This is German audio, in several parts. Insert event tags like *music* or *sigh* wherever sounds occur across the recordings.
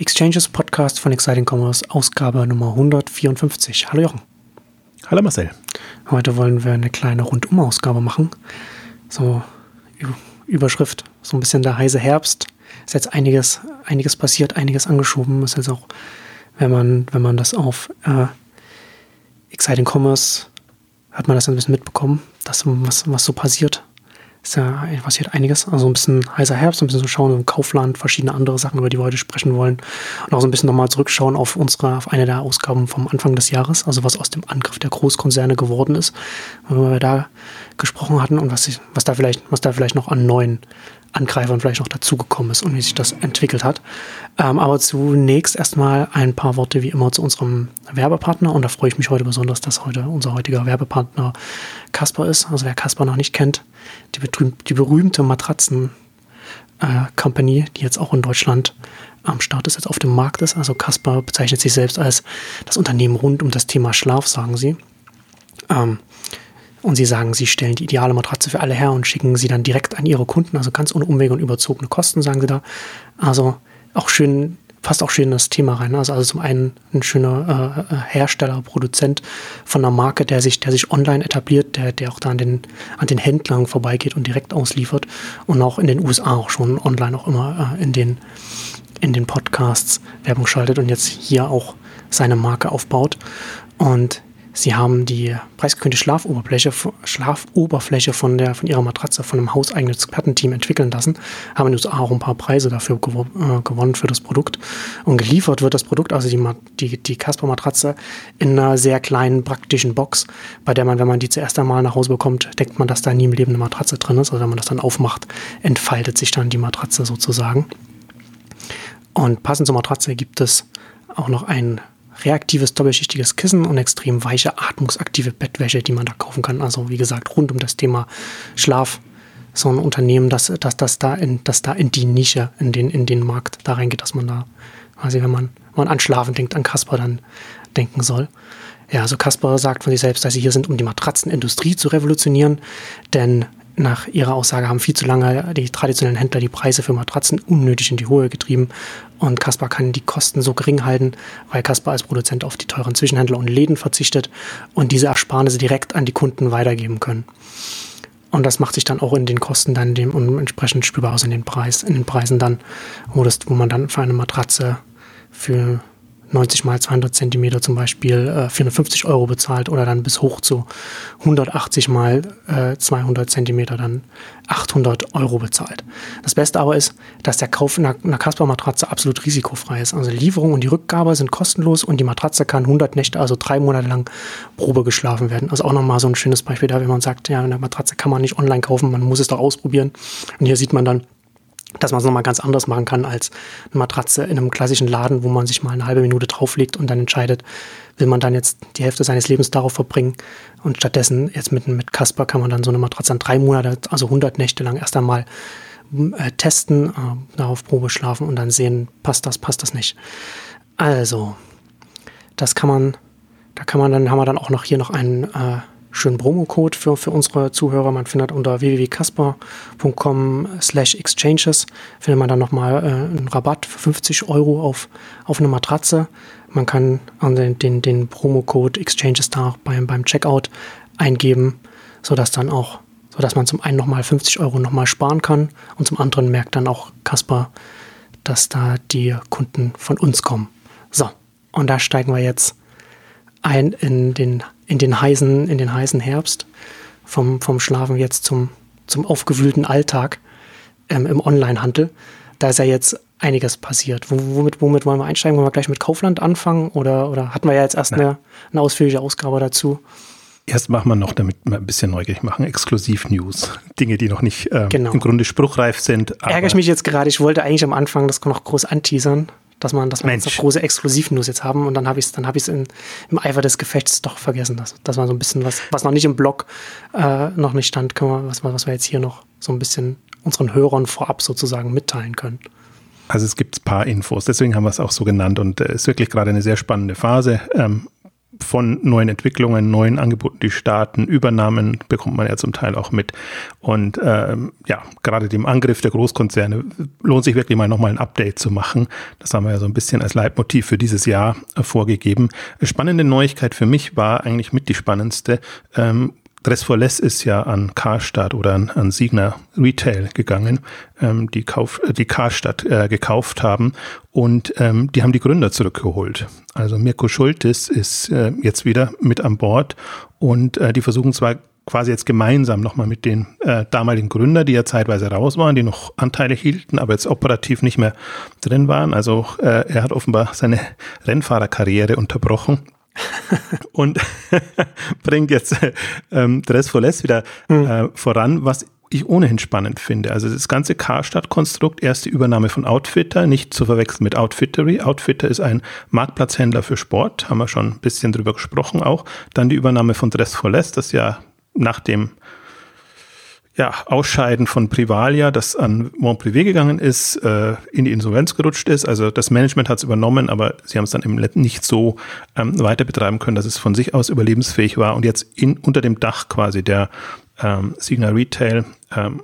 Exchanges Podcast von Exciting Commerce, Ausgabe Nummer 154. Hallo Jochen. Hallo Marcel. Heute wollen wir eine kleine Rundumausgabe machen. So Überschrift, so ein bisschen der heiße Herbst. Ist jetzt einiges, einiges passiert, einiges angeschoben. Ist jetzt auch, wenn man, wenn man das auf äh, Exciting Commerce hat man das ein bisschen mitbekommen, dass was, was so passiert ist ja passiert einiges. Also ein bisschen heißer Herbst, ein bisschen so schauen im Kaufland, verschiedene andere Sachen, über die wir heute sprechen wollen. Und auch so ein bisschen nochmal zurückschauen auf unsere, auf eine der Ausgaben vom Anfang des Jahres, also was aus dem Angriff der Großkonzerne geworden ist, worüber wir da gesprochen hatten und was, was da vielleicht, was da vielleicht noch an neuen Angreifern vielleicht noch dazugekommen ist und wie sich das entwickelt hat. Ähm, aber zunächst erstmal ein paar Worte wie immer zu unserem Werbepartner und da freue ich mich heute besonders, dass heute unser heutiger Werbepartner Casper ist. Also wer Casper noch nicht kennt, die, die berühmte Matratzen äh, Company, die jetzt auch in Deutschland am Start ist, jetzt auf dem Markt ist. Also Casper bezeichnet sich selbst als das Unternehmen rund um das Thema Schlaf, sagen sie. Ähm, und sie sagen, sie stellen die ideale Matratze für alle her und schicken sie dann direkt an ihre Kunden, also ganz ohne Umwege und überzogene Kosten, sagen sie da. Also auch schön, passt auch schön in das Thema rein. Also, also zum einen ein schöner äh, Hersteller, Produzent von einer Marke, der sich, der sich online etabliert, der, der auch da an den, an den Händlern vorbeigeht und direkt ausliefert und auch in den USA auch schon online auch immer äh, in den, in den Podcasts Werbung schaltet und jetzt hier auch seine Marke aufbaut. Und Sie haben die preisgekrönte Schlafoberfläche, Schlafoberfläche von, der, von ihrer Matratze von einem hauseigenen Expertenteam entwickeln lassen, haben in den USA auch ein paar Preise dafür gewo äh, gewonnen für das Produkt. Und geliefert wird das Produkt, also die, die, die Casper-Matratze, in einer sehr kleinen, praktischen Box, bei der man, wenn man die zuerst einmal nach Hause bekommt, denkt man, dass da nie im Leben eine Matratze drin ist. Also wenn man das dann aufmacht, entfaltet sich dann die Matratze sozusagen. Und passend zur Matratze gibt es auch noch ein reaktives doppelschichtiges Kissen und extrem weiche, atmungsaktive Bettwäsche, die man da kaufen kann. Also wie gesagt, rund um das Thema Schlaf. So ein Unternehmen, das, das, das, da, in, das da in die Nische, in den, in den Markt da reingeht, dass man da, quasi, wenn man, man an Schlafen denkt, an Kasper dann denken soll. Ja, also Kasper sagt von sich selbst, dass sie hier sind, um die Matratzenindustrie zu revolutionieren, denn nach ihrer Aussage haben viel zu lange die traditionellen Händler die Preise für Matratzen unnötig in die Höhe getrieben und Kaspar kann die Kosten so gering halten, weil Kaspar als Produzent auf die teuren Zwischenhändler und Läden verzichtet und diese Ersparnisse direkt an die Kunden weitergeben können. Und das macht sich dann auch in den Kosten dann dem entsprechend spürbar aus in den Preis, in den Preisen dann, wo das, wo man dann für eine Matratze für 90 mal 200 Zentimeter zum Beispiel äh, 450 Euro bezahlt oder dann bis hoch zu 180 mal äh, 200 Zentimeter dann 800 Euro bezahlt. Das Beste aber ist, dass der Kauf einer, einer Casper-Matratze absolut risikofrei ist. Also Lieferung und die Rückgabe sind kostenlos und die Matratze kann 100 Nächte, also drei Monate lang Probe geschlafen werden. Also auch nochmal so ein schönes Beispiel da, wenn man sagt, ja, eine Matratze kann man nicht online kaufen, man muss es doch ausprobieren. Und hier sieht man dann, dass man es nochmal ganz anders machen kann als eine Matratze in einem klassischen Laden, wo man sich mal eine halbe Minute drauflegt und dann entscheidet, will man dann jetzt die Hälfte seines Lebens darauf verbringen. Und stattdessen jetzt mit, mit Casper kann man dann so eine Matratze an drei Monate, also 100 Nächte lang erst einmal äh, testen, äh, darauf Probe schlafen und dann sehen, passt das, passt das nicht. Also, das kann man, da kann man dann, haben wir dann auch noch hier noch einen äh, schönen Promocode für, für unsere Zuhörer. Man findet unter www.casper.com slash exchanges findet man dann nochmal äh, einen Rabatt für 50 Euro auf, auf eine Matratze. Man kann den, den, den Promocode exchanges da beim, beim Checkout eingeben, sodass dann auch, sodass man zum einen nochmal 50 Euro nochmal sparen kann und zum anderen merkt dann auch Casper, dass da die Kunden von uns kommen. So, und da steigen wir jetzt ein in den in den heißen, in den heißen Herbst, vom, vom Schlafen jetzt zum, zum aufgewühlten Alltag ähm, im Onlinehandel. Da ist ja jetzt einiges passiert. Womit, womit wollen wir einsteigen? Wollen wir gleich mit Kaufland anfangen oder, oder hatten wir ja jetzt erst eine, eine ausführliche Ausgabe dazu? Erst machen wir noch, damit wir ein bisschen neugierig machen, Exklusiv-News. Dinge, die noch nicht äh, genau. im Grunde spruchreif sind. Ärgere ich mich jetzt gerade. Ich wollte eigentlich am Anfang das noch groß anteasern dass man, dass wir Mensch. so große Exklusivnews jetzt haben und dann habe ich es, dann habe ich es im Eifer des Gefechts doch vergessen. Das, das war so ein bisschen was, was noch nicht im Blog äh, noch nicht stand, können wir, was, was wir jetzt hier noch so ein bisschen unseren Hörern vorab sozusagen mitteilen können. Also es gibt ein paar Infos, deswegen haben wir es auch so genannt und es äh, ist wirklich gerade eine sehr spannende Phase. Ähm, von neuen Entwicklungen, neuen Angeboten, die starten, Übernahmen bekommt man ja zum Teil auch mit. Und ähm, ja, gerade dem Angriff der Großkonzerne lohnt sich wirklich mal nochmal ein Update zu machen. Das haben wir ja so ein bisschen als Leitmotiv für dieses Jahr vorgegeben. Spannende Neuigkeit für mich war eigentlich mit die spannendste. Ähm, Dress for Less ist ja an Karstadt oder an, an Signa Retail gegangen, ähm, die, Kauf, äh, die Karstadt äh, gekauft haben und ähm, die haben die Gründer zurückgeholt. Also Mirko Schultes ist äh, jetzt wieder mit an Bord und äh, die versuchen zwar quasi jetzt gemeinsam nochmal mit den äh, damaligen Gründern, die ja zeitweise raus waren, die noch Anteile hielten, aber jetzt operativ nicht mehr drin waren. Also äh, er hat offenbar seine Rennfahrerkarriere unterbrochen *laughs* und *laughs* bringt jetzt ähm, Dress for Less wieder mhm. äh, voran, was ich ohnehin spannend finde. Also das ganze Karstadt-Konstrukt, erste Übernahme von Outfitter, nicht zu verwechseln mit Outfittery. Outfitter ist ein Marktplatzhändler für Sport, haben wir schon ein bisschen drüber gesprochen auch. Dann die Übernahme von Dress for Less, das ja nach dem ja, Ausscheiden von Privalia, das an Montprivé gegangen ist, äh, in die Insolvenz gerutscht ist. Also das Management hat es übernommen, aber sie haben es dann Letzten nicht so ähm, weiter betreiben können, dass es von sich aus überlebensfähig war. Und jetzt in, unter dem Dach quasi der ähm, Signa Retail ähm,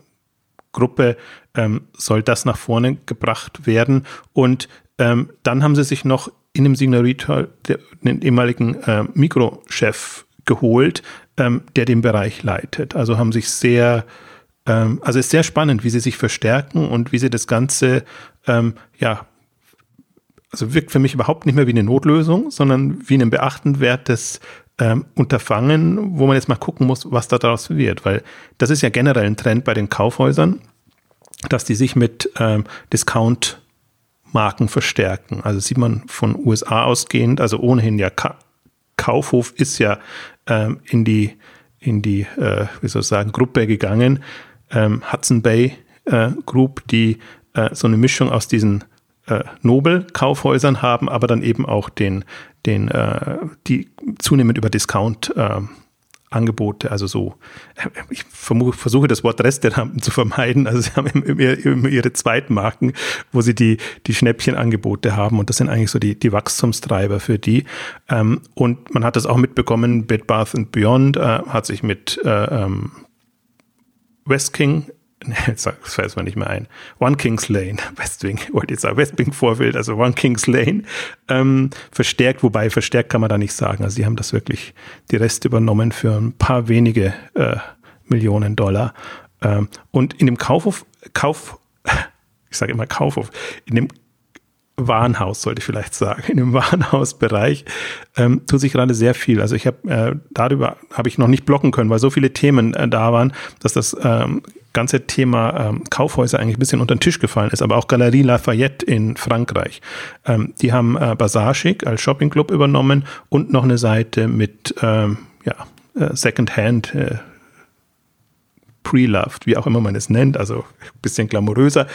Gruppe ähm, soll das nach vorne gebracht werden. Und ähm, dann haben sie sich noch in dem Signa Retail den ehemaligen äh, Mikrochef geholt, ähm, der den Bereich leitet. Also haben sich sehr, ähm, also ist sehr spannend, wie sie sich verstärken und wie sie das Ganze, ähm, ja, also wirkt für mich überhaupt nicht mehr wie eine Notlösung, sondern wie ein beachtenswertes ähm, Unterfangen, wo man jetzt mal gucken muss, was da daraus wird, weil das ist ja generell ein Trend bei den Kaufhäusern, dass die sich mit ähm, Discount Marken verstärken. Also sieht man von USA ausgehend, also ohnehin ja Kaufhof ist ja ähm, in die, in die äh, wie soll ich sagen, Gruppe gegangen. Ähm, Hudson Bay äh, Group, die äh, so eine Mischung aus diesen äh, Nobel-Kaufhäusern haben, aber dann eben auch den, den, äh, die zunehmend über Discount äh, Angebote, also so, ich versuche das Wort Restaurant zu vermeiden, also sie haben immer, immer ihre Zweitmarken, wo sie die, die Schnäppchenangebote haben und das sind eigentlich so die, die Wachstumstreiber für die. Ähm, und man hat das auch mitbekommen, Bed Bath Beyond äh, hat sich mit äh, ähm, West King jetzt weiß man nicht mehr ein, One Kings Lane, *laughs* Westwing, wollte jetzt sagen, Westwing Vorbild, also One Kings Lane, ähm, verstärkt, wobei verstärkt kann man da nicht sagen. Also sie haben das wirklich die Reste übernommen für ein paar wenige äh, Millionen Dollar. Ähm, und in dem Kaufhof, Kauf, *laughs* ich sage immer Kaufhof, in dem Warenhaus, sollte ich vielleicht sagen, in dem Warenhausbereich ähm, tut sich gerade sehr viel. Also ich habe äh, darüber habe ich noch nicht blocken können, weil so viele Themen äh, da waren, dass das ähm, ganze Thema ähm, Kaufhäuser eigentlich ein bisschen unter den Tisch gefallen ist. Aber auch Galerie Lafayette in Frankreich, ähm, die haben äh, Bazar Chic als Shoppingclub übernommen und noch eine Seite mit ähm, ja, äh, Secondhand äh, Pre-Loved, wie auch immer man es nennt, also ein bisschen glamouröser,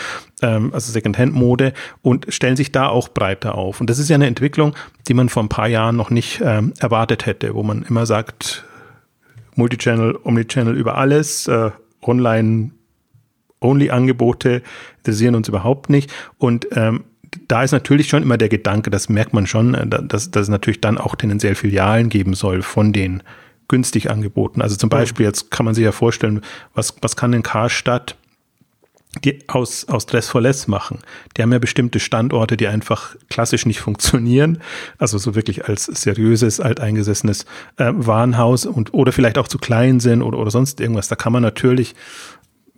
ähm, also Secondhand-Mode und stellen sich da auch breiter auf. Und das ist ja eine Entwicklung, die man vor ein paar Jahren noch nicht ähm, erwartet hätte, wo man immer sagt, Multichannel, Omnichannel über alles, äh, Online-Only-Angebote interessieren uns überhaupt nicht. Und ähm, da ist natürlich schon immer der Gedanke, das merkt man schon, äh, dass, dass es natürlich dann auch tendenziell Filialen geben soll von den günstig angeboten. Also zum Beispiel, jetzt kann man sich ja vorstellen, was, was kann denn Karstadt aus, aus Dress for Less machen. Die haben ja bestimmte Standorte, die einfach klassisch nicht funktionieren. Also so wirklich als seriöses, alteingesessenes äh, Warenhaus und oder vielleicht auch zu klein sind oder, oder sonst irgendwas. Da kann man natürlich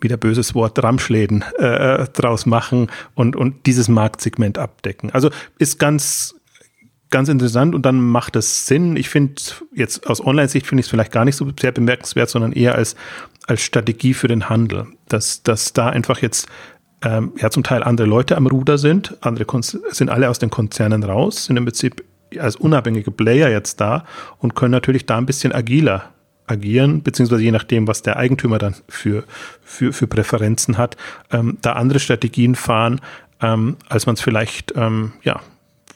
wieder böses Wort Ramschläden äh, draus machen und, und dieses Marktsegment abdecken. Also ist ganz, ganz interessant und dann macht es Sinn. Ich finde jetzt aus Online-Sicht finde ich es vielleicht gar nicht so sehr bemerkenswert, sondern eher als, als Strategie für den Handel, dass, dass da einfach jetzt ähm, ja zum Teil andere Leute am Ruder sind, andere Konz sind alle aus den Konzernen raus, sind im Prinzip als unabhängige Player jetzt da und können natürlich da ein bisschen agiler agieren, beziehungsweise je nachdem, was der Eigentümer dann für, für, für Präferenzen hat, ähm, da andere Strategien fahren, ähm, als man es vielleicht ähm, ja,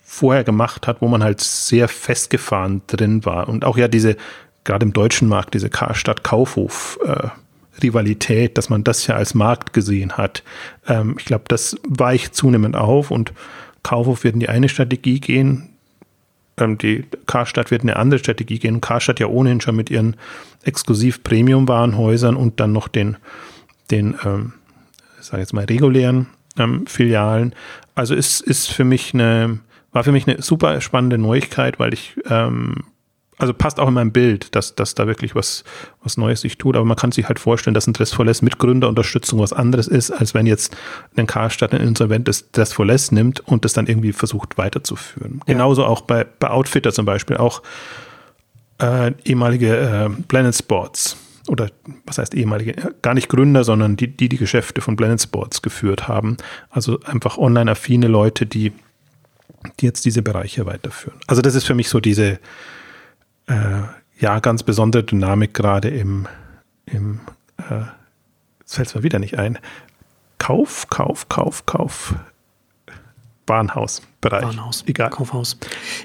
vorher gemacht hat, wo man halt sehr festgefahren drin war. Und auch ja diese, gerade im deutschen Markt, diese Karstadt-Kaufhof- äh, Rivalität, dass man das ja als Markt gesehen hat. Ähm, ich glaube, das weicht zunehmend auf und Kaufhof wird in die eine Strategie gehen, ähm, die Karstadt wird eine andere Strategie gehen. Karstadt ja ohnehin schon mit ihren exklusiv Premium-Warenhäusern und dann noch den, den ähm, sage jetzt mal, regulären ähm, Filialen. Also es ist für mich eine, war für mich eine super spannende Neuigkeit, weil ich ähm, also passt auch in meinem Bild, dass, dass da wirklich was, was Neues sich tut. Aber man kann sich halt vorstellen, dass ein Dressforless mit Gründerunterstützung was anderes ist, als wenn jetzt ein Karstadt ein insolventes Dressforless nimmt und das dann irgendwie versucht weiterzuführen. Ja. Genauso auch bei, bei Outfitter zum Beispiel, auch äh, ehemalige äh, Planet Sports oder was heißt ehemalige, gar nicht Gründer, sondern die, die die Geschäfte von Planet Sports geführt haben. Also einfach online-affine Leute, die, die jetzt diese Bereiche weiterführen. Also das ist für mich so diese, äh, ja, ganz besondere Dynamik gerade im, im äh, jetzt fällt es mir wieder nicht ein, Kauf, Kauf, Kauf, Kauf, Bahnhausbereich. Bahnhaus, egal. Kaufhaus.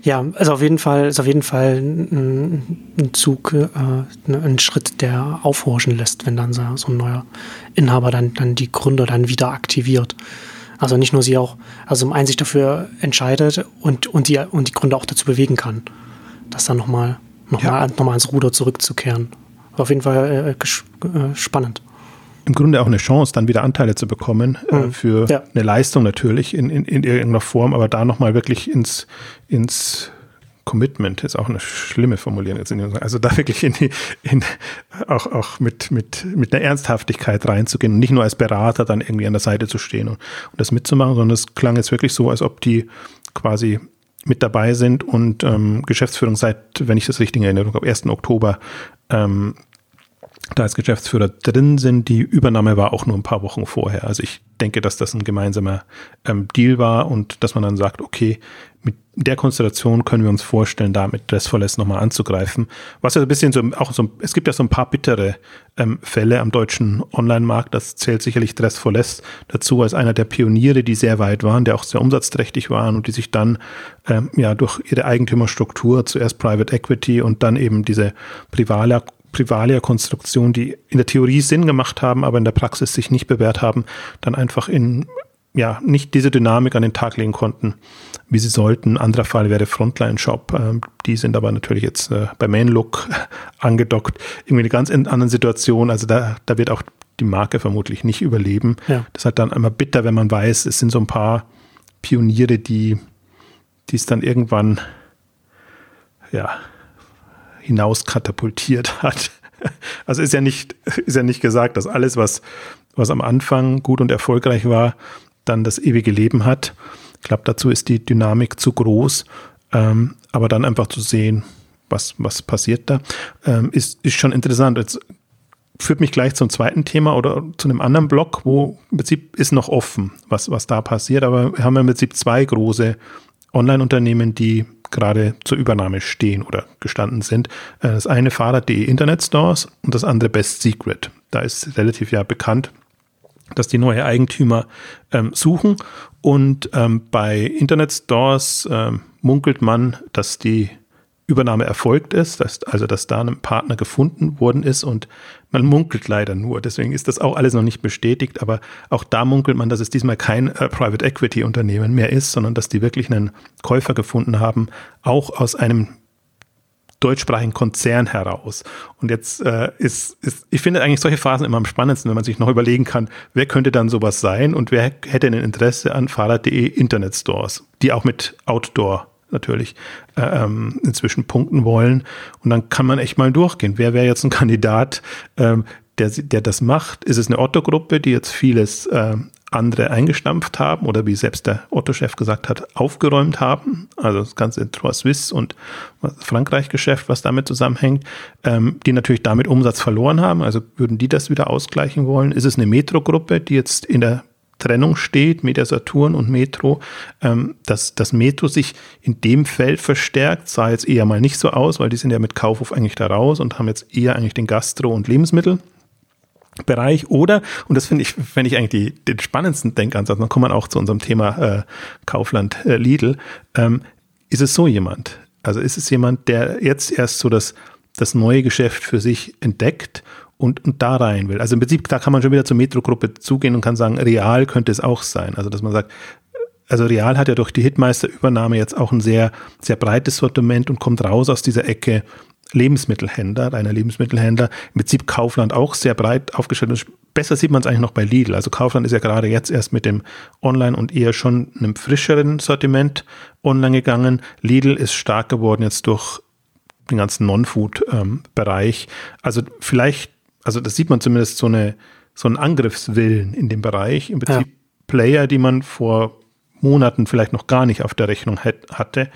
Ja, also auf jeden Fall ist auf jeden Fall ein, ein Zug, äh, ein Schritt, der aufhorchen lässt, wenn dann so, ein neuer Inhaber dann, dann die Gründer dann wieder aktiviert. Also nicht nur sie auch, also im einen sich dafür entscheidet und, und, die, und die Gründer auch dazu bewegen kann, das dann nochmal nochmal ja. noch ans Ruder zurückzukehren. Auf jeden Fall äh, äh, spannend. Im Grunde auch eine Chance, dann wieder Anteile zu bekommen äh, mhm. für ja. eine Leistung natürlich in, in, in irgendeiner Form, aber da nochmal wirklich ins, ins Commitment ist auch eine schlimme Formulierung jetzt in den, also da wirklich in die, in, auch, auch mit, mit, mit einer Ernsthaftigkeit reinzugehen und nicht nur als Berater dann irgendwie an der Seite zu stehen und, und das mitzumachen, sondern es klang jetzt wirklich so, als ob die quasi mit dabei sind und ähm, Geschäftsführung seit, wenn ich das richtig in Erinnerung habe, 1. Oktober ähm, da als Geschäftsführer drin sind. Die Übernahme war auch nur ein paar Wochen vorher. Also ich denke, dass das ein gemeinsamer ähm, Deal war und dass man dann sagt, okay, mit der Konstellation können wir uns vorstellen, da mit Dressforless nochmal anzugreifen. Was ja ein bisschen so, auch so, es gibt ja so ein paar bittere ähm, Fälle am deutschen Online-Markt. Das zählt sicherlich Dressforless dazu als einer der Pioniere, die sehr weit waren, der auch sehr umsatzträchtig waren und die sich dann ähm, ja durch ihre Eigentümerstruktur, zuerst Private Equity und dann eben diese Privalia Privalia-Konstruktion, die in der Theorie Sinn gemacht haben, aber in der Praxis sich nicht bewährt haben, dann einfach in ja, nicht diese Dynamik an den Tag legen konnten, wie sie sollten. Ein anderer Fall wäre Frontline Shop. Ähm, die sind aber natürlich jetzt äh, bei Mainlook *laughs* angedockt. Irgendwie eine ganz andere Situation. Also da, da wird auch die Marke vermutlich nicht überleben. Ja. Das ist halt dann immer bitter, wenn man weiß, es sind so ein paar Pioniere, die, die es dann irgendwann, ja, hinaus katapultiert hat. *laughs* Also ist ja nicht, ist ja nicht gesagt, dass alles, was, was am Anfang gut und erfolgreich war, dann das ewige Leben hat. Ich glaube, dazu ist die Dynamik zu groß. Ähm, aber dann einfach zu sehen, was, was passiert da, ähm, ist, ist schon interessant. Jetzt führt mich gleich zum zweiten Thema oder zu einem anderen Block, wo im Prinzip ist noch offen, was, was da passiert. Aber wir haben im Prinzip zwei große Online-Unternehmen, die gerade zur Übernahme stehen oder gestanden sind. Äh, das eine Fahrrad.de Internet Stores und das andere Best Secret. Da ist relativ ja bekannt, dass die neue Eigentümer ähm, suchen. Und ähm, bei Internet Stores ähm, munkelt man, dass die Übernahme erfolgt ist, dass, also dass da ein Partner gefunden worden ist und man munkelt leider nur. Deswegen ist das auch alles noch nicht bestätigt, aber auch da munkelt man, dass es diesmal kein äh, Private Equity Unternehmen mehr ist, sondern dass die wirklich einen Käufer gefunden haben, auch aus einem deutschsprachigen Konzern heraus. Und jetzt äh, ist, ist, ich finde eigentlich solche Phasen immer am spannendsten, wenn man sich noch überlegen kann, wer könnte dann sowas sein und wer hätte ein Interesse an Fahrrad.de Internet Stores, die auch mit Outdoor natürlich äh, ähm, inzwischen punkten wollen. Und dann kann man echt mal durchgehen. Wer wäre jetzt ein Kandidat, ähm, der, der das macht? Ist es eine Otto-Gruppe, die jetzt vieles äh, andere eingestampft haben oder wie selbst der Otto-Chef gesagt hat, aufgeräumt haben. Also das ganze Trois Suisse und Frankreich-Geschäft, was damit zusammenhängt, ähm, die natürlich damit Umsatz verloren haben. Also würden die das wieder ausgleichen wollen? Ist es eine Metro-Gruppe, die jetzt in der Trennung steht, Media Saturn und Metro, ähm, dass das Metro sich in dem Feld verstärkt, sah jetzt eher mal nicht so aus, weil die sind ja mit Kaufhof eigentlich da raus und haben jetzt eher eigentlich den Gastro- und Lebensmittel Bereich oder, und das finde ich, finde ich eigentlich die, den spannendsten Denkansatz, dann kommt man auch zu unserem Thema äh, Kaufland äh, Lidl, ähm, ist es so jemand? Also ist es jemand, der jetzt erst so das, das neue Geschäft für sich entdeckt und, und da rein will? Also im Prinzip, da kann man schon wieder zur Metro-Gruppe zugehen und kann sagen, real könnte es auch sein. Also dass man sagt, also Real hat ja durch die Hitmeister-Übernahme jetzt auch ein sehr, sehr breites Sortiment und kommt raus aus dieser Ecke Lebensmittelhändler, reiner Lebensmittelhändler. Im Prinzip Kaufland auch sehr breit aufgestellt. Besser sieht man es eigentlich noch bei Lidl. Also Kaufland ist ja gerade jetzt erst mit dem Online und eher schon einem frischeren Sortiment online gegangen. Lidl ist stark geworden jetzt durch den ganzen Non-Food-Bereich. Ähm, also vielleicht, also das sieht man zumindest so eine, so einen Angriffswillen in dem Bereich. Im Prinzip ja. Player, die man vor Monaten vielleicht noch gar nicht auf der Rechnung hatte.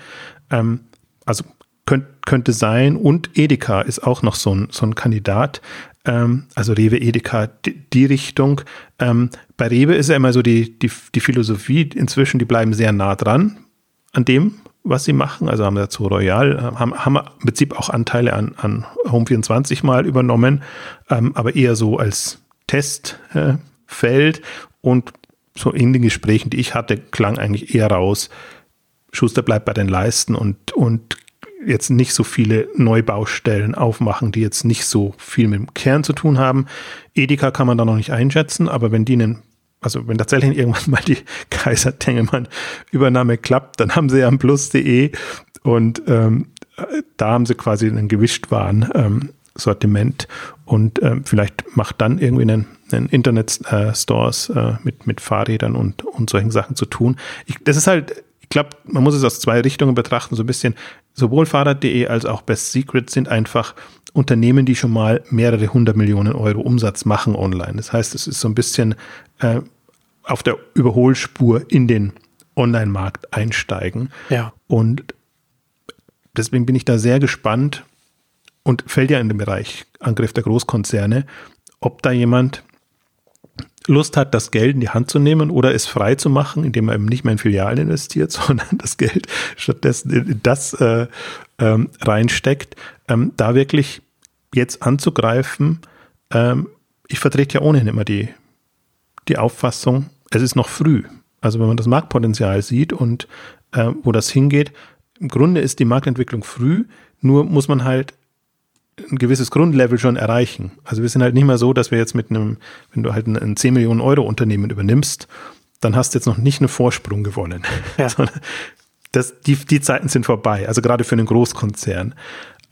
Ähm, also könnt, könnte sein. Und Edeka ist auch noch so ein, so ein Kandidat. Ähm, also Rewe, Edeka, die, die Richtung. Ähm, bei Rewe ist ja immer so die, die, die Philosophie inzwischen, die bleiben sehr nah dran an dem, was sie machen. Also haben dazu Royal, haben, haben im Prinzip auch Anteile an, an Home24 mal übernommen, ähm, aber eher so als Testfeld. Äh, und so in den Gesprächen, die ich hatte, klang eigentlich eher raus, Schuster bleibt bei den Leisten und, und jetzt nicht so viele Neubaustellen aufmachen, die jetzt nicht so viel mit dem Kern zu tun haben. Edeka kann man da noch nicht einschätzen, aber wenn die einen, also wenn tatsächlich irgendwann mal die *laughs* Kaiser Tengelmann Übernahme klappt, dann haben sie ja ein Plus.de und ähm, da haben sie quasi einen Gewischtwaren ähm, Sortiment und ähm, vielleicht macht dann irgendwie einen, einen Internet-Stores äh, mit, mit Fahrrädern und, und solchen Sachen zu tun. Ich, das ist halt, ich glaube, man muss es aus zwei Richtungen betrachten, so ein bisschen. Sowohl Fahrrad.de als auch Best Secret sind einfach Unternehmen, die schon mal mehrere hundert Millionen Euro Umsatz machen online. Das heißt, es ist so ein bisschen äh, auf der Überholspur in den Online-Markt einsteigen. Ja. Und deswegen bin ich da sehr gespannt, und fällt ja in den Bereich Angriff der Großkonzerne, ob da jemand Lust hat, das Geld in die Hand zu nehmen oder es frei zu machen, indem er eben nicht mehr in Filialen investiert, *laughs* sondern das Geld stattdessen in das äh, ähm, reinsteckt, ähm, da wirklich jetzt anzugreifen. Ähm, ich vertrete ja ohnehin immer die, die Auffassung, es ist noch früh. Also wenn man das Marktpotenzial sieht und äh, wo das hingeht, im Grunde ist die Marktentwicklung früh, nur muss man halt ein gewisses Grundlevel schon erreichen. Also wir sind halt nicht mehr so, dass wir jetzt mit einem, wenn du halt ein 10 Millionen Euro Unternehmen übernimmst, dann hast du jetzt noch nicht einen Vorsprung gewonnen. Ja. *laughs* das, die, die Zeiten sind vorbei, also gerade für einen Großkonzern.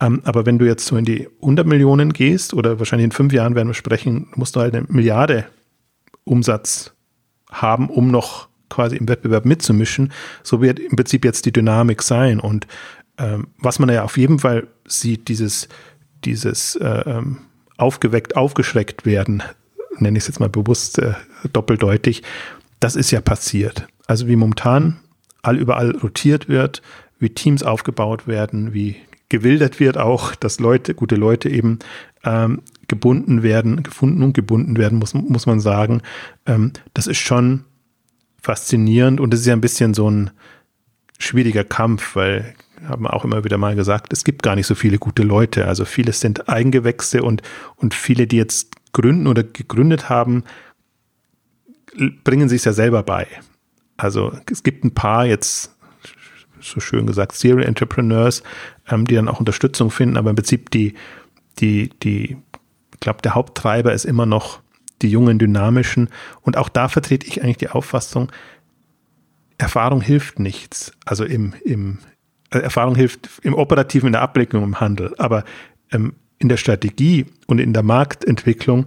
Ähm, aber wenn du jetzt so in die 100 Millionen gehst oder wahrscheinlich in fünf Jahren werden wir sprechen, musst du halt eine Milliarde Umsatz haben, um noch quasi im Wettbewerb mitzumischen. So wird im Prinzip jetzt die Dynamik sein. Und ähm, was man ja auf jeden Fall sieht, dieses dieses äh, ähm, aufgeweckt, aufgeschreckt werden, nenne ich es jetzt mal bewusst äh, doppeldeutig, das ist ja passiert. Also wie momentan all überall rotiert wird, wie Teams aufgebaut werden, wie gewildert wird auch, dass Leute, gute Leute eben ähm, gebunden werden, gefunden und gebunden werden, muss, muss man sagen. Ähm, das ist schon faszinierend und es ist ja ein bisschen so ein schwieriger Kampf, weil haben auch immer wieder mal gesagt, es gibt gar nicht so viele gute Leute. Also viele sind Eingewächse und, und viele, die jetzt gründen oder gegründet haben, bringen sich ja selber bei. Also es gibt ein paar jetzt, so schön gesagt, Serial Entrepreneurs, ähm, die dann auch Unterstützung finden, aber im Prinzip die, die, die, ich glaube, der Haupttreiber ist immer noch die jungen, dynamischen. Und auch da vertrete ich eigentlich die Auffassung, Erfahrung hilft nichts. Also im, im, Erfahrung hilft im Operativen, in der Abwicklung, im Handel. Aber ähm, in der Strategie und in der Marktentwicklung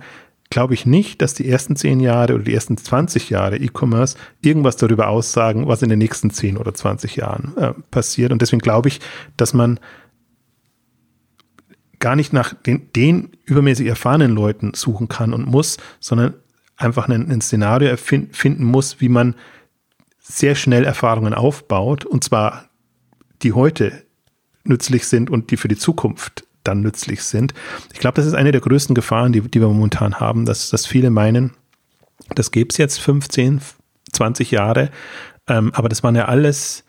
glaube ich nicht, dass die ersten zehn Jahre oder die ersten 20 Jahre E-Commerce irgendwas darüber aussagen, was in den nächsten zehn oder 20 Jahren äh, passiert. Und deswegen glaube ich, dass man gar nicht nach den, den übermäßig erfahrenen Leuten suchen kann und muss, sondern einfach ein, ein Szenario erfinden muss, wie man sehr schnell Erfahrungen aufbaut und zwar die heute nützlich sind und die für die Zukunft dann nützlich sind. Ich glaube, das ist eine der größten Gefahren, die, die wir momentan haben, dass, dass viele meinen, das gäbe es jetzt 15, 20 Jahre, ähm, aber das waren ja alles,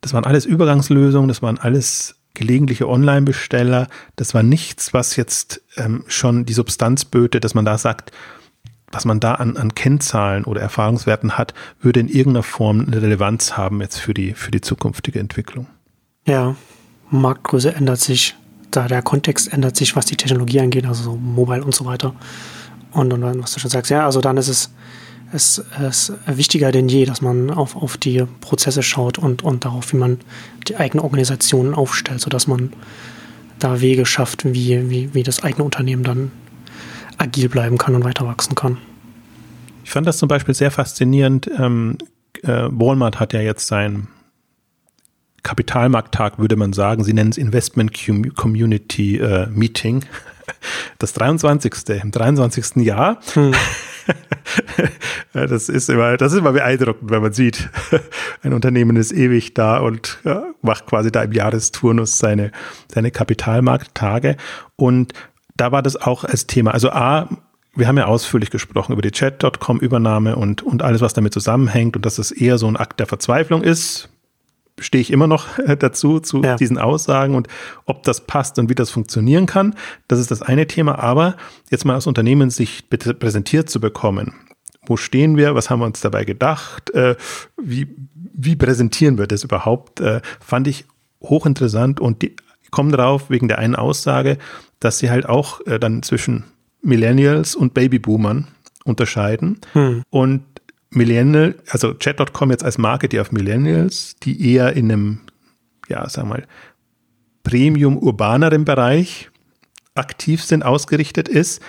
das waren alles Übergangslösungen, das waren alles gelegentliche Online-Besteller, das war nichts, was jetzt ähm, schon die Substanz böte, dass man da sagt, was man da an, an Kennzahlen oder Erfahrungswerten hat, würde in irgendeiner Form eine Relevanz haben jetzt für die, für die zukünftige Entwicklung. Ja, Marktgröße ändert sich, da der Kontext ändert sich, was die Technologie angeht, also so Mobile und so weiter. Und, und dann, was du schon sagst, ja, also dann ist es, es ist wichtiger denn je, dass man auf, auf die Prozesse schaut und, und darauf, wie man die eigene Organisation aufstellt, sodass man da Wege schafft, wie, wie, wie das eigene Unternehmen dann agil bleiben kann und weiter wachsen kann. Ich fand das zum Beispiel sehr faszinierend. Ähm, äh, Walmart hat ja jetzt sein Kapitalmarkttag, würde man sagen. Sie nennen es Investment Community äh, Meeting. Das 23. im 23. Jahr. Hm. *laughs* das ist immer, das ist immer beeindruckend, wenn man sieht, *laughs* ein Unternehmen ist ewig da und ja, macht quasi da im Jahresturnus seine, seine Kapitalmarkttage. Und da war das auch als Thema. Also A, wir haben ja ausführlich gesprochen über die Chat.com-Übernahme und, und alles, was damit zusammenhängt und dass es eher so ein Akt der Verzweiflung ist. Stehe ich immer noch dazu, zu ja. diesen Aussagen und ob das passt und wie das funktionieren kann. Das ist das eine Thema. Aber jetzt mal aus Unternehmenssicht präsentiert zu bekommen. Wo stehen wir? Was haben wir uns dabei gedacht? Äh, wie, wie präsentieren wir das überhaupt? Äh, fand ich hochinteressant und die kommen drauf wegen der einen Aussage, dass sie halt auch äh, dann zwischen Millennials und Babyboomern unterscheiden. Hm. Und Millennial, also Chat.com jetzt als Marke, die auf Millennials, die eher in einem, ja, sagen wir mal, Premium urbaneren Bereich aktiv sind, ausgerichtet ist,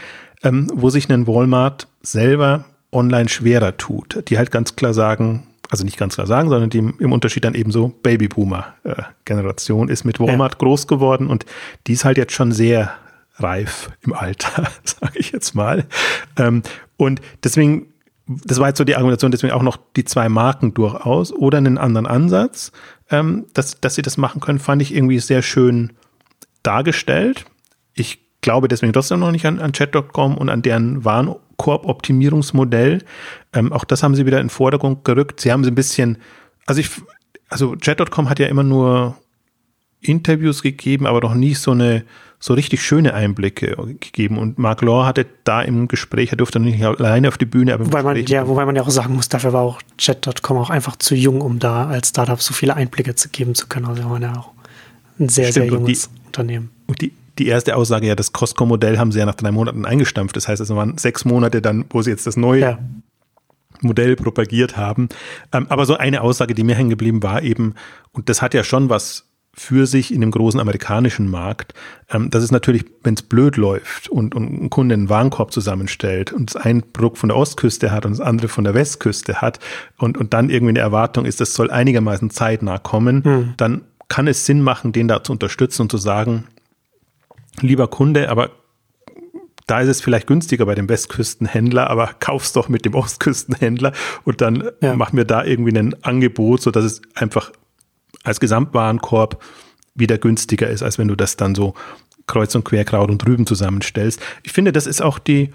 ähm, wo sich ein Walmart selber online schwerer tut. Die halt ganz klar sagen, also nicht ganz klar sagen, sondern die im Unterschied dann eben so Babyboomer-Generation äh, ist mit Walmart ja. groß geworden und die ist halt jetzt schon sehr reif im Alter, *laughs* sage ich jetzt mal. Ähm, und deswegen, das war jetzt so die Argumentation, deswegen auch noch die zwei Marken durchaus oder einen anderen Ansatz, ähm, dass, dass sie das machen können, fand ich irgendwie sehr schön dargestellt. Ich glaube deswegen trotzdem noch nicht an, an Chat.com und an deren Warenkorb-Optimierungsmodell. Ähm, auch das haben sie wieder in Vordergrund gerückt. Sie haben sie ein bisschen, also ich, also Chat.com hat ja immer nur Interviews gegeben, aber noch nie so eine so richtig schöne Einblicke gegeben. Und Mark Law hatte da im Gespräch, er durfte nicht alleine auf die Bühne, aber wobei man, ja, wobei man ja auch sagen muss, dafür war auch Chat.com auch einfach zu jung, um da als Startup so viele Einblicke zu geben zu können. Also wir waren ja auch ein sehr, Stimmt, sehr junges die, Unternehmen. Und die, die erste Aussage, ja, das Costco-Modell haben sie ja nach drei Monaten eingestampft. Das heißt, es waren sechs Monate dann, wo sie jetzt das neue ja. Modell propagiert haben. Ähm, aber so eine Aussage, die mir hängen geblieben war eben, und das hat ja schon was für sich in dem großen amerikanischen Markt. Ähm, das ist natürlich, wenn es blöd läuft und, und ein Kunde einen Warenkorb zusammenstellt und das ein Produkt von der Ostküste hat und das andere von der Westküste hat und, und dann irgendwie eine Erwartung ist, das soll einigermaßen zeitnah kommen, hm. dann kann es Sinn machen, den da zu unterstützen und zu sagen, lieber Kunde, aber da ist es vielleicht günstiger bei dem Westküstenhändler, aber *laughs* kauf's doch mit dem Ostküstenhändler und dann ja. mach mir da irgendwie ein Angebot, so dass es einfach als Gesamtwarenkorb wieder günstiger ist, als wenn du das dann so kreuz und quer Kraut und Rüben zusammenstellst. Ich finde, das ist auch die,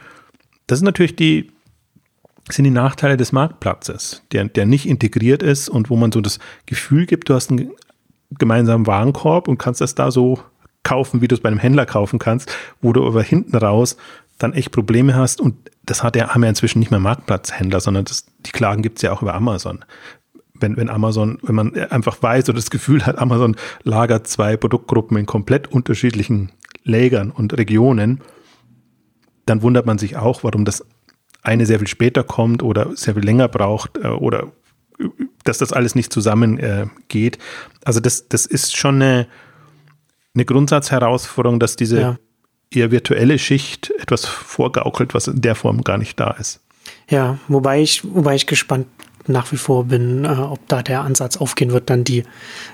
das ist natürlich die, sind die Nachteile des Marktplatzes, der, der nicht integriert ist und wo man so das Gefühl gibt, du hast einen gemeinsamen Warenkorb und kannst das da so kaufen, wie du es bei einem Händler kaufen kannst, wo du aber hinten raus dann echt Probleme hast und das hat ja, haben ja inzwischen nicht mehr Marktplatzhändler, sondern das, die Klagen gibt es ja auch über Amazon wenn, wenn Amazon, wenn man einfach weiß oder das Gefühl hat, Amazon lagert zwei Produktgruppen in komplett unterschiedlichen Lägern und Regionen, dann wundert man sich auch, warum das eine sehr viel später kommt oder sehr viel länger braucht äh, oder dass das alles nicht zusammengeht. Äh, also das, das ist schon eine, eine Grundsatzherausforderung, dass diese ja. eher virtuelle Schicht etwas vorgaukelt, was in der Form gar nicht da ist. Ja, wobei ich, wobei ich gespannt nach wie vor bin, äh, ob da der Ansatz aufgehen wird, dann die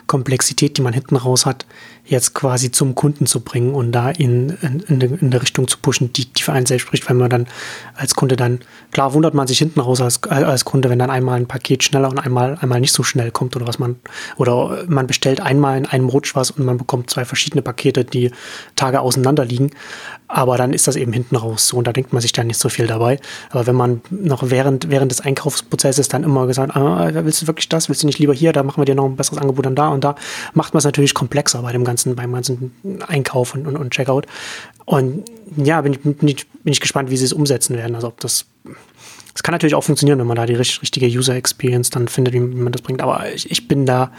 Komplexität, die man hinten raus hat, jetzt quasi zum Kunden zu bringen und da in, in, in, in eine Richtung zu pushen, die, die für einen selbst spricht, wenn man dann als Kunde dann, klar wundert man sich hinten raus als, als Kunde, wenn dann einmal ein Paket schneller und einmal, einmal nicht so schnell kommt oder was man, oder man bestellt einmal in einem Rutsch was und man bekommt zwei verschiedene Pakete, die Tage auseinander liegen. Aber dann ist das eben hinten raus so und da denkt man sich dann nicht so viel dabei. Aber wenn man noch während, während des Einkaufsprozesses dann immer gesagt, ah, willst du wirklich das, willst du nicht lieber hier, da machen wir dir noch ein besseres Angebot dann da und da, macht man es natürlich komplexer bei dem ganzen, beim ganzen Einkauf und, und, und Checkout. Und ja, bin ich, bin, ich, bin ich gespannt, wie sie es umsetzen werden. Also ob das es kann natürlich auch funktionieren, wenn man da die richtige User Experience dann findet, wie man das bringt. Aber ich, ich bin da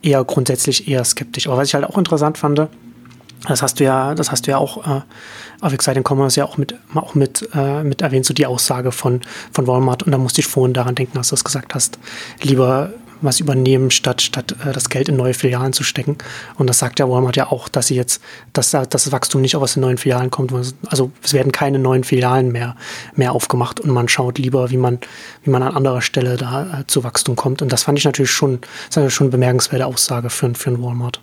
eher grundsätzlich eher skeptisch. Aber was ich halt auch interessant fand, Das hast du ja, das hast du ja auch äh, auf Exciting Commerce ja auch mit, auch mit, äh, mit erwähnt, so die Aussage von, von Walmart. Und da musste ich vorhin daran denken, dass du es gesagt hast, lieber was übernehmen, statt, statt äh, das Geld in neue Filialen zu stecken. Und das sagt ja Walmart ja auch, dass sie jetzt, dass, dass das Wachstum nicht aus den neuen Filialen kommt. Also es werden keine neuen Filialen mehr, mehr aufgemacht und man schaut lieber, wie man, wie man an anderer Stelle da äh, zu Wachstum kommt. Und das fand ich natürlich schon, das ist schon eine bemerkenswerte Aussage für, für einen Walmart.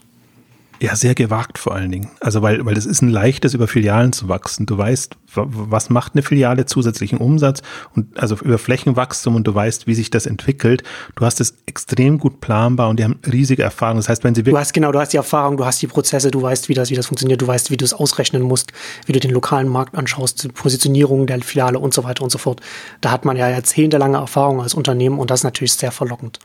Ja, sehr gewagt vor allen Dingen. Also weil, weil das ist ein leichtes, über Filialen zu wachsen. Du weißt, was macht eine Filiale zusätzlichen Umsatz und also über Flächenwachstum und du weißt, wie sich das entwickelt. Du hast es extrem gut planbar und die haben riesige Erfahrung. Das heißt, wenn sie Du hast genau, du hast die Erfahrung, du hast die Prozesse, du weißt, wie das, wie das funktioniert, du weißt, wie du es ausrechnen musst, wie du den lokalen Markt anschaust, die Positionierung der Filiale und so weiter und so fort. Da hat man ja jahrzehntelange Erfahrung als Unternehmen und das ist natürlich sehr verlockend.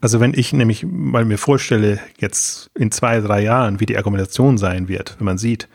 Also wenn ich nämlich mal mir vorstelle, jetzt in zwei, drei Jahren, wie die Argumentation sein wird, wenn man sieht,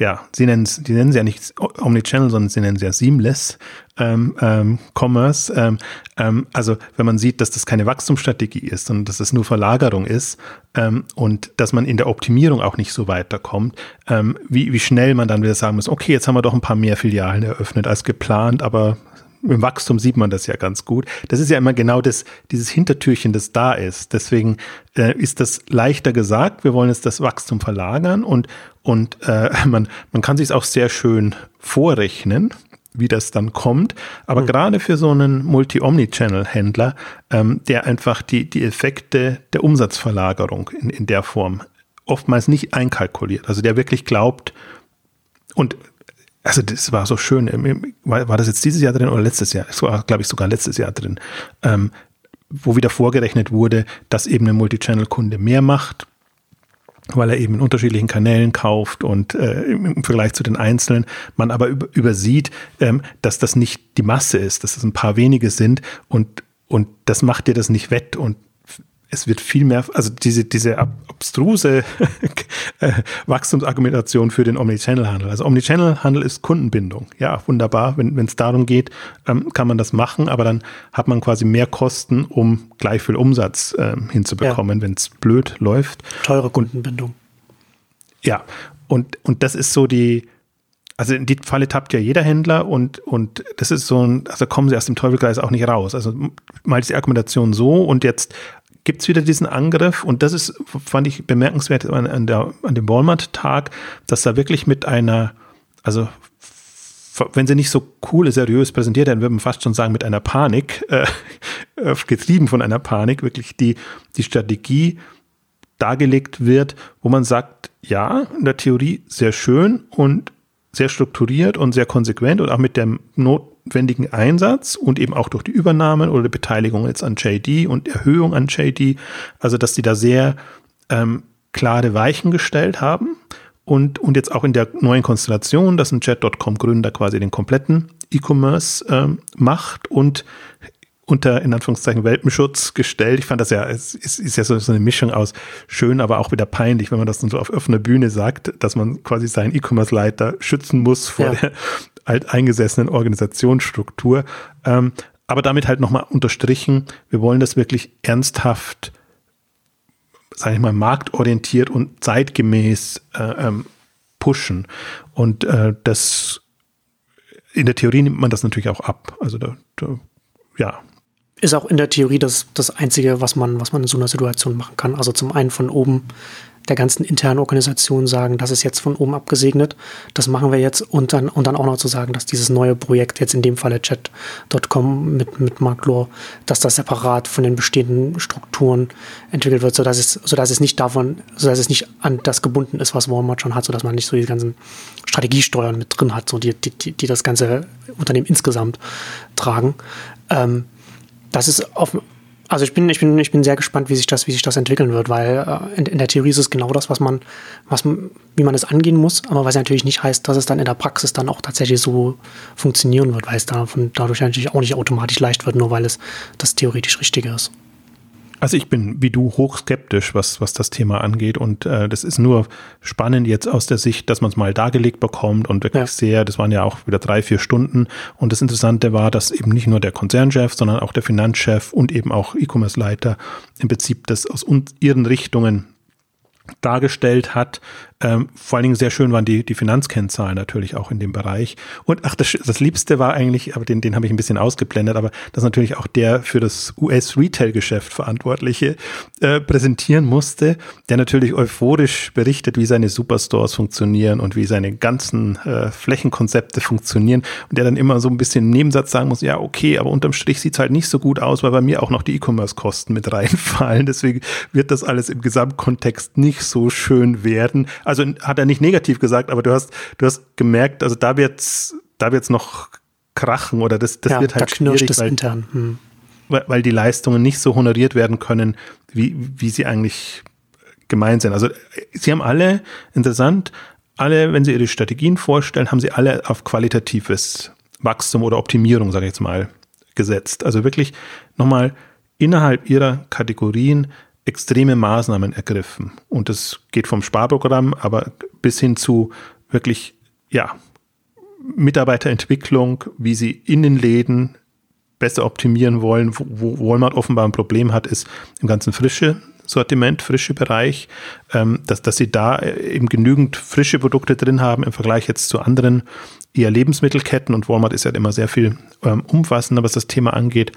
ja, sie nennen es, die nennen sie ja nicht Omnichannel, sondern sie nennen sie ja Seamless ähm, ähm, Commerce. Ähm, ähm, also wenn man sieht, dass das keine Wachstumsstrategie ist, sondern dass das nur Verlagerung ist ähm, und dass man in der Optimierung auch nicht so weiterkommt, ähm, wie, wie schnell man dann wieder sagen muss, okay, jetzt haben wir doch ein paar mehr Filialen eröffnet als geplant, aber im Wachstum sieht man das ja ganz gut. Das ist ja immer genau das, dieses Hintertürchen, das da ist. Deswegen äh, ist das leichter gesagt. Wir wollen jetzt das Wachstum verlagern und, und äh, man, man kann sich auch sehr schön vorrechnen, wie das dann kommt. Aber mhm. gerade für so einen Multi-Omni-Channel-Händler, ähm, der einfach die, die Effekte der Umsatzverlagerung in, in der Form oftmals nicht einkalkuliert, also der wirklich glaubt, und also das war so schön. War, war das jetzt dieses Jahr drin oder letztes Jahr? Es war, glaube ich, sogar letztes Jahr drin, ähm, wo wieder vorgerechnet wurde, dass eben ein Multichannel-Kunde mehr macht, weil er eben in unterschiedlichen Kanälen kauft und äh, im Vergleich zu den Einzelnen man aber über, übersieht, ähm, dass das nicht die Masse ist, dass es das ein paar wenige sind und und das macht dir das nicht wett und es wird viel mehr, also diese, diese abstruse *laughs* äh, Wachstumsargumentation für den Omnichannel-Handel. Also Omnichannel-Handel ist Kundenbindung. Ja, wunderbar. Wenn es darum geht, ähm, kann man das machen, aber dann hat man quasi mehr Kosten, um gleich viel Umsatz ähm, hinzubekommen, ja. wenn es blöd läuft. Teure Kundenbindung. Ja, und, und das ist so die, also in die Falle tappt ja jeder Händler und, und das ist so ein, also kommen sie aus dem Teufelkreis auch nicht raus. Also mal die Argumentation so und jetzt gibt es wieder diesen Angriff. Und das ist, fand ich bemerkenswert an, an, der, an dem Walmart-Tag, dass da wirklich mit einer, also wenn sie nicht so cool, seriös präsentiert, dann würde man fast schon sagen, mit einer Panik, äh, *laughs* äh, getrieben von einer Panik, wirklich die, die Strategie dargelegt wird, wo man sagt, ja, in der Theorie sehr schön und sehr strukturiert und sehr konsequent und auch mit dem notwendigen Einsatz und eben auch durch die Übernahmen oder die Beteiligung jetzt an JD und Erhöhung an JD, also dass die da sehr ähm, klare Weichen gestellt haben und, und jetzt auch in der neuen Konstellation, dass ein Chat.com-Gründer quasi den kompletten E-Commerce ähm, macht und unter, in Anführungszeichen, Welpenschutz gestellt. Ich fand das ja, es ist, ist ja so, so, eine Mischung aus schön, aber auch wieder peinlich, wenn man das dann so auf offener Bühne sagt, dass man quasi seinen E-Commerce-Leiter schützen muss vor ja. der alteingesessenen Organisationsstruktur. Ähm, aber damit halt nochmal unterstrichen, wir wollen das wirklich ernsthaft, sage ich mal, marktorientiert und zeitgemäß äh, ähm, pushen. Und äh, das in der Theorie nimmt man das natürlich auch ab. Also da, da ja, ist auch in der Theorie das, das Einzige, was man, was man in so einer Situation machen kann. Also zum einen von oben der ganzen internen Organisation sagen, das ist jetzt von oben abgesegnet, das machen wir jetzt und dann, und dann auch noch zu sagen, dass dieses neue Projekt, jetzt in dem Falle Chat.com mit, mit Mark Lohr, dass das separat von den bestehenden Strukturen entwickelt wird, sodass es, sodass es nicht davon, sodass es nicht an das gebunden ist, was Walmart schon hat, sodass man nicht so die ganzen Strategiesteuern mit drin hat, so die, die, die das ganze Unternehmen insgesamt tragen. Ähm, das ist auf, also ich bin, ich bin, ich bin sehr gespannt, wie sich das, wie sich das entwickeln wird, weil äh, in, in, der Theorie ist es genau das, was man, was, wie man es angehen muss, aber was natürlich nicht heißt, dass es dann in der Praxis dann auch tatsächlich so funktionieren wird, weil es davon, dadurch natürlich auch nicht automatisch leicht wird, nur weil es das theoretisch Richtige ist. Also ich bin wie du hochskeptisch, was, was das Thema angeht. Und äh, das ist nur spannend jetzt aus der Sicht, dass man es mal dargelegt bekommt und wirklich ja. sehr, das waren ja auch wieder drei, vier Stunden. Und das Interessante war, dass eben nicht nur der Konzernchef, sondern auch der Finanzchef und eben auch E-Commerce-Leiter im Prinzip das aus ihren Richtungen dargestellt hat. Ähm, vor allen Dingen sehr schön waren die, die Finanzkennzahlen natürlich auch in dem Bereich. Und ach, das, das Liebste war eigentlich, aber den, den habe ich ein bisschen ausgeblendet, aber das natürlich auch der für das US-Retail-Geschäft Verantwortliche äh, präsentieren musste, der natürlich euphorisch berichtet, wie seine Superstores funktionieren und wie seine ganzen äh, Flächenkonzepte funktionieren. Und der dann immer so ein bisschen im Nebensatz sagen muss, ja, okay, aber unterm Strich sieht's halt nicht so gut aus, weil bei mir auch noch die E-Commerce-Kosten mit reinfallen. Deswegen wird das alles im Gesamtkontext nicht so schön werden. Also hat er nicht negativ gesagt, aber du hast, du hast gemerkt, also da wird's, da wird's noch krachen oder das, das ja, wird halt da schwierig, weil, intern. Hm. weil, weil die Leistungen nicht so honoriert werden können, wie, wie sie eigentlich gemeint sind. Also sie haben alle, interessant, alle, wenn sie ihre Strategien vorstellen, haben sie alle auf qualitatives Wachstum oder Optimierung, sage ich jetzt mal, gesetzt. Also wirklich nochmal innerhalb ihrer Kategorien extreme Maßnahmen ergriffen. Und das geht vom Sparprogramm, aber bis hin zu wirklich, ja, Mitarbeiterentwicklung, wie sie in den Läden besser optimieren wollen. Wo, Walmart offenbar ein Problem hat, ist im ganzen frische Sortiment, frische Bereich, ähm, dass, dass sie da eben genügend frische Produkte drin haben im Vergleich jetzt zu anderen eher Lebensmittelketten und Walmart ist ja immer sehr viel ähm, umfassender, was das Thema angeht.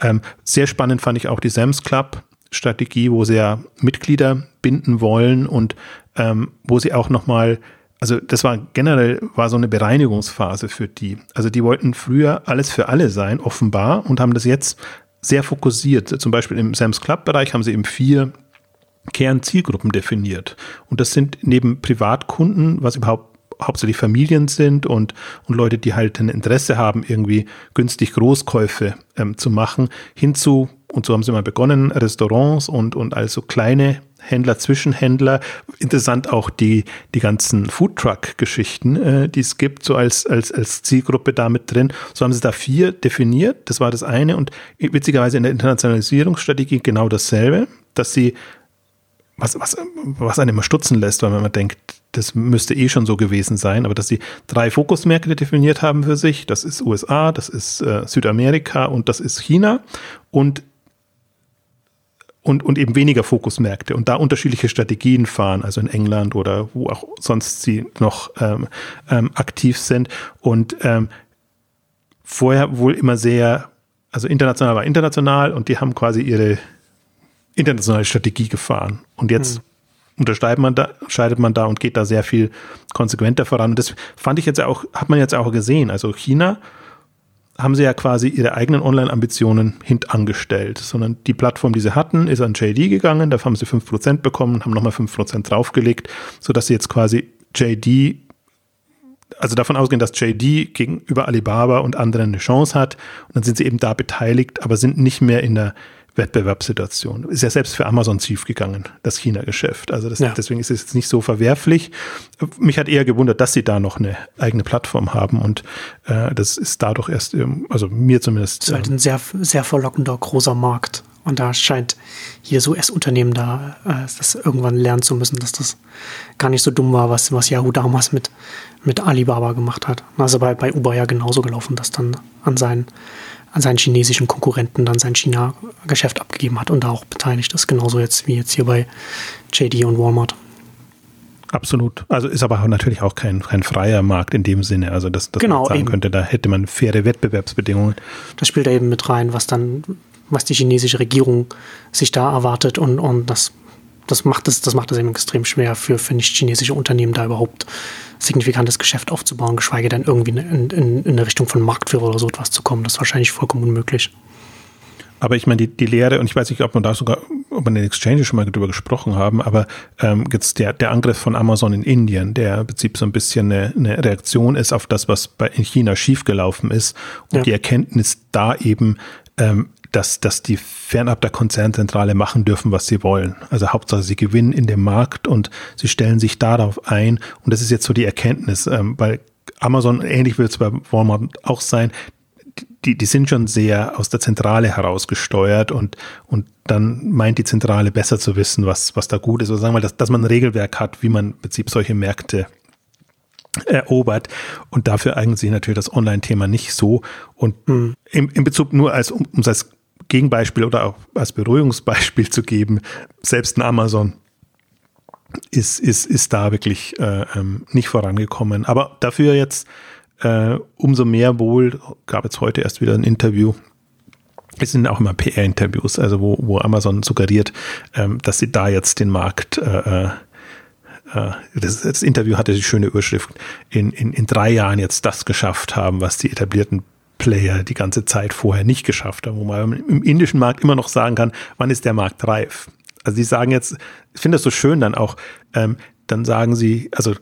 Ähm, sehr spannend fand ich auch die Sam's Club Strategie, wo sie ja Mitglieder binden wollen und ähm, wo sie auch nochmal also das war generell war so eine Bereinigungsphase für die. Also die wollten früher alles für alle sein, offenbar, und haben das jetzt sehr fokussiert. Zum Beispiel im Sam's Club Bereich haben sie eben vier Kernzielgruppen definiert. Und das sind neben Privatkunden, was überhaupt hauptsächlich Familien sind und, und Leute, die halt ein Interesse haben, irgendwie günstig Großkäufe ähm, zu machen, hinzu, und so haben sie mal begonnen, Restaurants und, und also kleine Händler, Zwischenhändler. Interessant auch die, die ganzen Foodtruck-Geschichten, äh, die es gibt, so als, als, als Zielgruppe da mit drin. So haben sie da vier definiert. Das war das eine. Und witzigerweise in der Internationalisierungsstrategie genau dasselbe, dass sie, was, was, was einen immer stutzen lässt, weil man denkt, das müsste eh schon so gewesen sein, aber dass sie drei Fokusmärkte definiert haben für sich. Das ist USA, das ist äh, Südamerika und das ist China. Und und, und eben weniger Fokusmärkte und da unterschiedliche Strategien fahren, also in England oder wo auch sonst sie noch ähm, ähm, aktiv sind. Und ähm, vorher wohl immer sehr, also international war international und die haben quasi ihre internationale Strategie gefahren. Und jetzt hm. unterscheidet man da, scheidet man da und geht da sehr viel konsequenter voran. Und das fand ich jetzt auch, hat man jetzt auch gesehen. Also China haben sie ja quasi ihre eigenen Online-Ambitionen hintangestellt, sondern die Plattform, die sie hatten, ist an JD gegangen, da haben sie 5% bekommen, haben nochmal 5% draufgelegt, sodass sie jetzt quasi JD, also davon ausgehen, dass JD gegenüber Alibaba und anderen eine Chance hat und dann sind sie eben da beteiligt, aber sind nicht mehr in der Wettbewerbssituation. Ist ja selbst für Amazon schiefgegangen, das China-Geschäft. Also das, ja. deswegen ist es jetzt nicht so verwerflich. Mich hat eher gewundert, dass sie da noch eine eigene Plattform haben und äh, das ist dadurch erst, ähm, also mir zumindest. Das ist halt ein sehr, sehr verlockender großer Markt. Und da scheint jedes US-Unternehmen da äh, das irgendwann lernen zu müssen, dass das gar nicht so dumm war, was, was Yahoo damals mit, mit Alibaba gemacht hat. Also bei, bei Uber ja genauso gelaufen, dass dann an seinen an seinen chinesischen Konkurrenten dann sein China-Geschäft abgegeben hat und da auch beteiligt ist, genauso jetzt wie jetzt hier bei JD und Walmart. Absolut. Also ist aber natürlich auch kein, kein freier Markt in dem Sinne. Also dass, dass genau, man sagen eben. könnte, da hätte man faire Wettbewerbsbedingungen. Das spielt da eben mit rein, was dann, was die chinesische Regierung sich da erwartet und, und das, das macht es, das macht es eben extrem schwer für, für nicht-chinesische Unternehmen da überhaupt signifikantes Geschäft aufzubauen, geschweige denn irgendwie in, in, in eine Richtung von Marktführer oder so etwas zu kommen. Das ist wahrscheinlich vollkommen unmöglich. Aber ich meine, die, die Lehre, und ich weiß nicht, ob man da sogar, ob man in den Exchange schon mal drüber gesprochen haben, aber ähm, jetzt der, der Angriff von Amazon in Indien, der im Prinzip so ein bisschen eine, eine Reaktion ist auf das, was bei in China schiefgelaufen ist und ja. die Erkenntnis da eben, ähm, dass, dass die fernab der Konzernzentrale machen dürfen, was sie wollen. Also Hauptsache, sie gewinnen in dem Markt und sie stellen sich darauf ein. Und das ist jetzt so die Erkenntnis, ähm, weil Amazon, ähnlich wird es bei Walmart auch sein, die, die sind schon sehr aus der Zentrale herausgesteuert und, und dann meint die Zentrale besser zu wissen, was, was da gut ist. Oder sagen wir, dass, dass man ein Regelwerk hat, wie man im Prinzip solche Märkte erobert. Und dafür eignet sich natürlich das Online-Thema nicht so. Und mhm. im, im Bezug nur als, um, um es als Gegenbeispiel oder auch als Beruhigungsbeispiel zu geben, selbst ein Amazon ist, ist, ist da wirklich äh, ähm, nicht vorangekommen. Aber dafür jetzt äh, umso mehr wohl, gab jetzt heute erst wieder ein Interview. Es sind auch immer PR-Interviews, also wo, wo Amazon suggeriert, ähm, dass sie da jetzt den Markt äh, äh, äh, das, das, Interview hatte die schöne Überschrift, in, in, in drei Jahren jetzt das geschafft haben, was die etablierten Player die ganze Zeit vorher nicht geschafft haben, wo man im indischen Markt immer noch sagen kann, wann ist der Markt reif? Also sie sagen jetzt, ich finde das so schön dann auch, ähm, dann sagen sie, also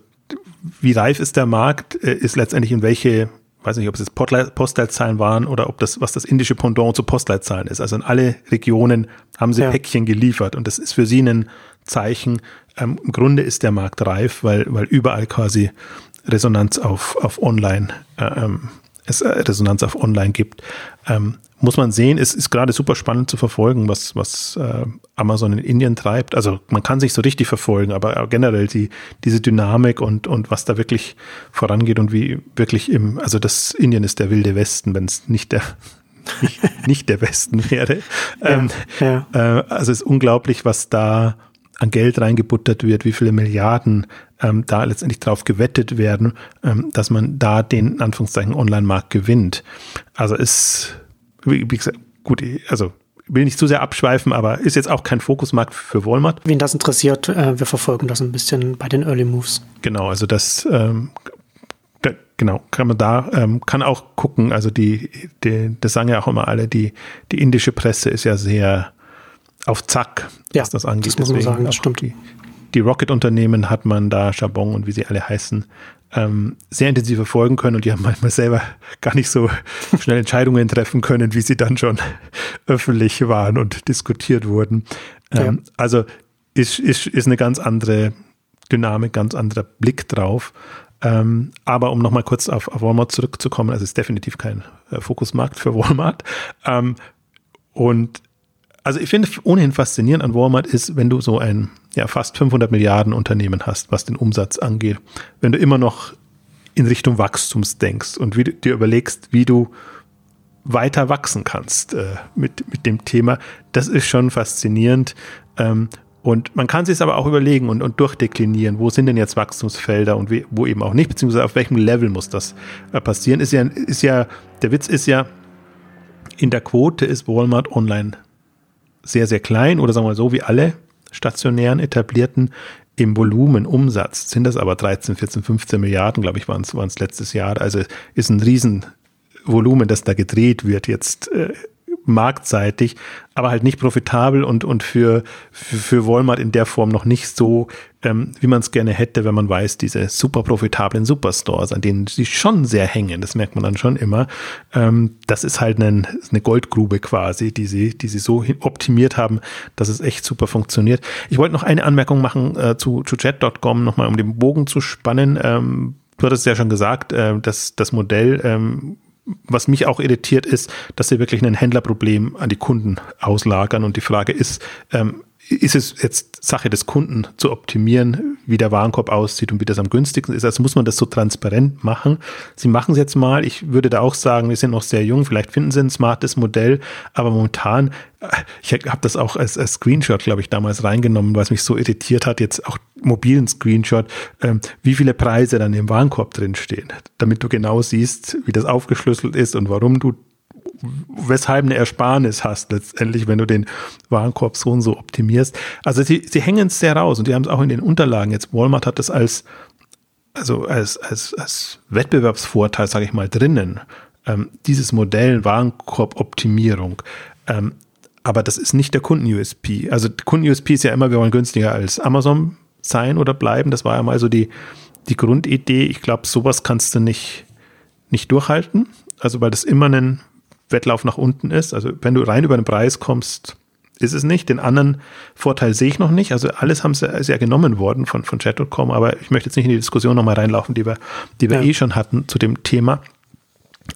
wie reif ist der Markt, äh, ist letztendlich in welche, weiß nicht, ob es jetzt Postleitzahlen waren oder ob das, was das indische Pendant zu Postleitzahlen ist. Also in alle Regionen haben sie ja. Päckchen geliefert und das ist für sie ein Zeichen, ähm, im Grunde ist der Markt reif, weil, weil überall quasi Resonanz auf, auf Online, äh, ähm, es äh, Resonanz auf Online gibt. Ähm, muss man sehen, es ist gerade super spannend zu verfolgen, was, was äh, Amazon in Indien treibt. Also man kann sich so richtig verfolgen, aber generell die, diese Dynamik und, und was da wirklich vorangeht und wie wirklich im, also das Indien ist der wilde Westen, wenn es nicht der *laughs* nicht, nicht der Westen wäre. Ja, ähm, ja. Äh, also es ist unglaublich, was da an Geld reingebuttert wird, wie viele Milliarden ähm, da letztendlich drauf gewettet werden, ähm, dass man da den in Anführungszeichen Online-Markt gewinnt. Also ist, wie, wie gesagt, gut, also will nicht zu sehr abschweifen, aber ist jetzt auch kein Fokusmarkt für Walmart. Wen das interessiert, äh, wir verfolgen das ein bisschen bei den Early Moves. Genau, also das ähm, genau, kann man da, ähm, kann auch gucken, also die, die, das sagen ja auch immer alle, die, die indische Presse ist ja sehr auf Zack, ja, was das angeht. Das muss man Deswegen sagen, das stimmt. Die, die Rocket-Unternehmen hat man da, Chabon und wie sie alle heißen, ähm, sehr intensiv verfolgen können und die haben manchmal selber gar nicht so *laughs* schnell Entscheidungen treffen können, wie sie dann schon öffentlich waren und diskutiert wurden. Ähm, ja. Also ist, ist, ist eine ganz andere Dynamik, ganz anderer Blick drauf. Ähm, aber um nochmal kurz auf, auf, Walmart zurückzukommen, also es ist definitiv kein äh, Fokusmarkt für Walmart. Ähm, und also ich finde ohnehin faszinierend an Walmart ist, wenn du so ein ja, fast 500 Milliarden Unternehmen hast, was den Umsatz angeht, wenn du immer noch in Richtung Wachstums denkst und wie, dir überlegst, wie du weiter wachsen kannst äh, mit, mit dem Thema, das ist schon faszinierend. Ähm, und man kann sich es aber auch überlegen und, und durchdeklinieren, wo sind denn jetzt Wachstumsfelder und wie, wo eben auch nicht, beziehungsweise auf welchem Level muss das äh, passieren. Ist ja, ist ja, der Witz ist ja, in der Quote ist Walmart online sehr, sehr klein oder sagen wir mal so, wie alle stationären etablierten im Volumen Umsatz sind das aber 13, 14, 15 Milliarden, glaube ich, waren es letztes Jahr. Also ist ein Riesenvolumen, das da gedreht wird jetzt äh, marktseitig, aber halt nicht profitabel und, und für, für, für Walmart in der Form noch nicht so, ähm, wie man es gerne hätte, wenn man weiß, diese super profitablen Superstores, an denen sie schon sehr hängen, das merkt man dann schon immer, ähm, das ist halt eine, eine Goldgrube quasi, die sie, die sie so optimiert haben, dass es echt super funktioniert. Ich wollte noch eine Anmerkung machen äh, zu, zu chat.com, nochmal um den Bogen zu spannen. Ähm, du hattest ja schon gesagt, äh, dass das Modell ähm, was mich auch irritiert ist, dass sie wirklich ein Händlerproblem an die Kunden auslagern. Und die Frage ist, ähm, ist es jetzt Sache des Kunden zu optimieren, wie der Warenkorb aussieht und wie das am günstigsten ist? Also muss man das so transparent machen. Sie machen es jetzt mal. Ich würde da auch sagen, wir sind noch sehr jung. Vielleicht finden Sie ein smartes Modell. Aber momentan, ich habe das auch als, als Screenshot, glaube ich, damals reingenommen, weil es mich so irritiert hat, jetzt auch mobilen Screenshot, ähm, wie viele Preise dann im Warenkorb drinstehen, damit du genau siehst, wie das aufgeschlüsselt ist und warum du weshalb eine Ersparnis hast letztendlich, wenn du den Warenkorb so und so optimierst. Also sie, sie hängen es sehr raus und die haben es auch in den Unterlagen. Jetzt Walmart hat das als, also als, als, als Wettbewerbsvorteil, sage ich mal, drinnen. Ähm, dieses Modell Warenkorb-Optimierung. Ähm, aber das ist nicht der Kunden-USP. Also Kunden-USP ist ja immer, wir wollen günstiger als Amazon sein oder bleiben. Das war ja mal so die, die Grundidee. Ich glaube, sowas kannst du nicht, nicht durchhalten. Also, weil das immer ein Wettlauf nach unten ist. Also wenn du rein über den Preis kommst, ist es nicht. Den anderen Vorteil sehe ich noch nicht. Also alles haben sie, ist ja genommen worden von, von Chat.com, aber ich möchte jetzt nicht in die Diskussion nochmal reinlaufen, die wir, die wir ja. eh schon hatten zu dem Thema.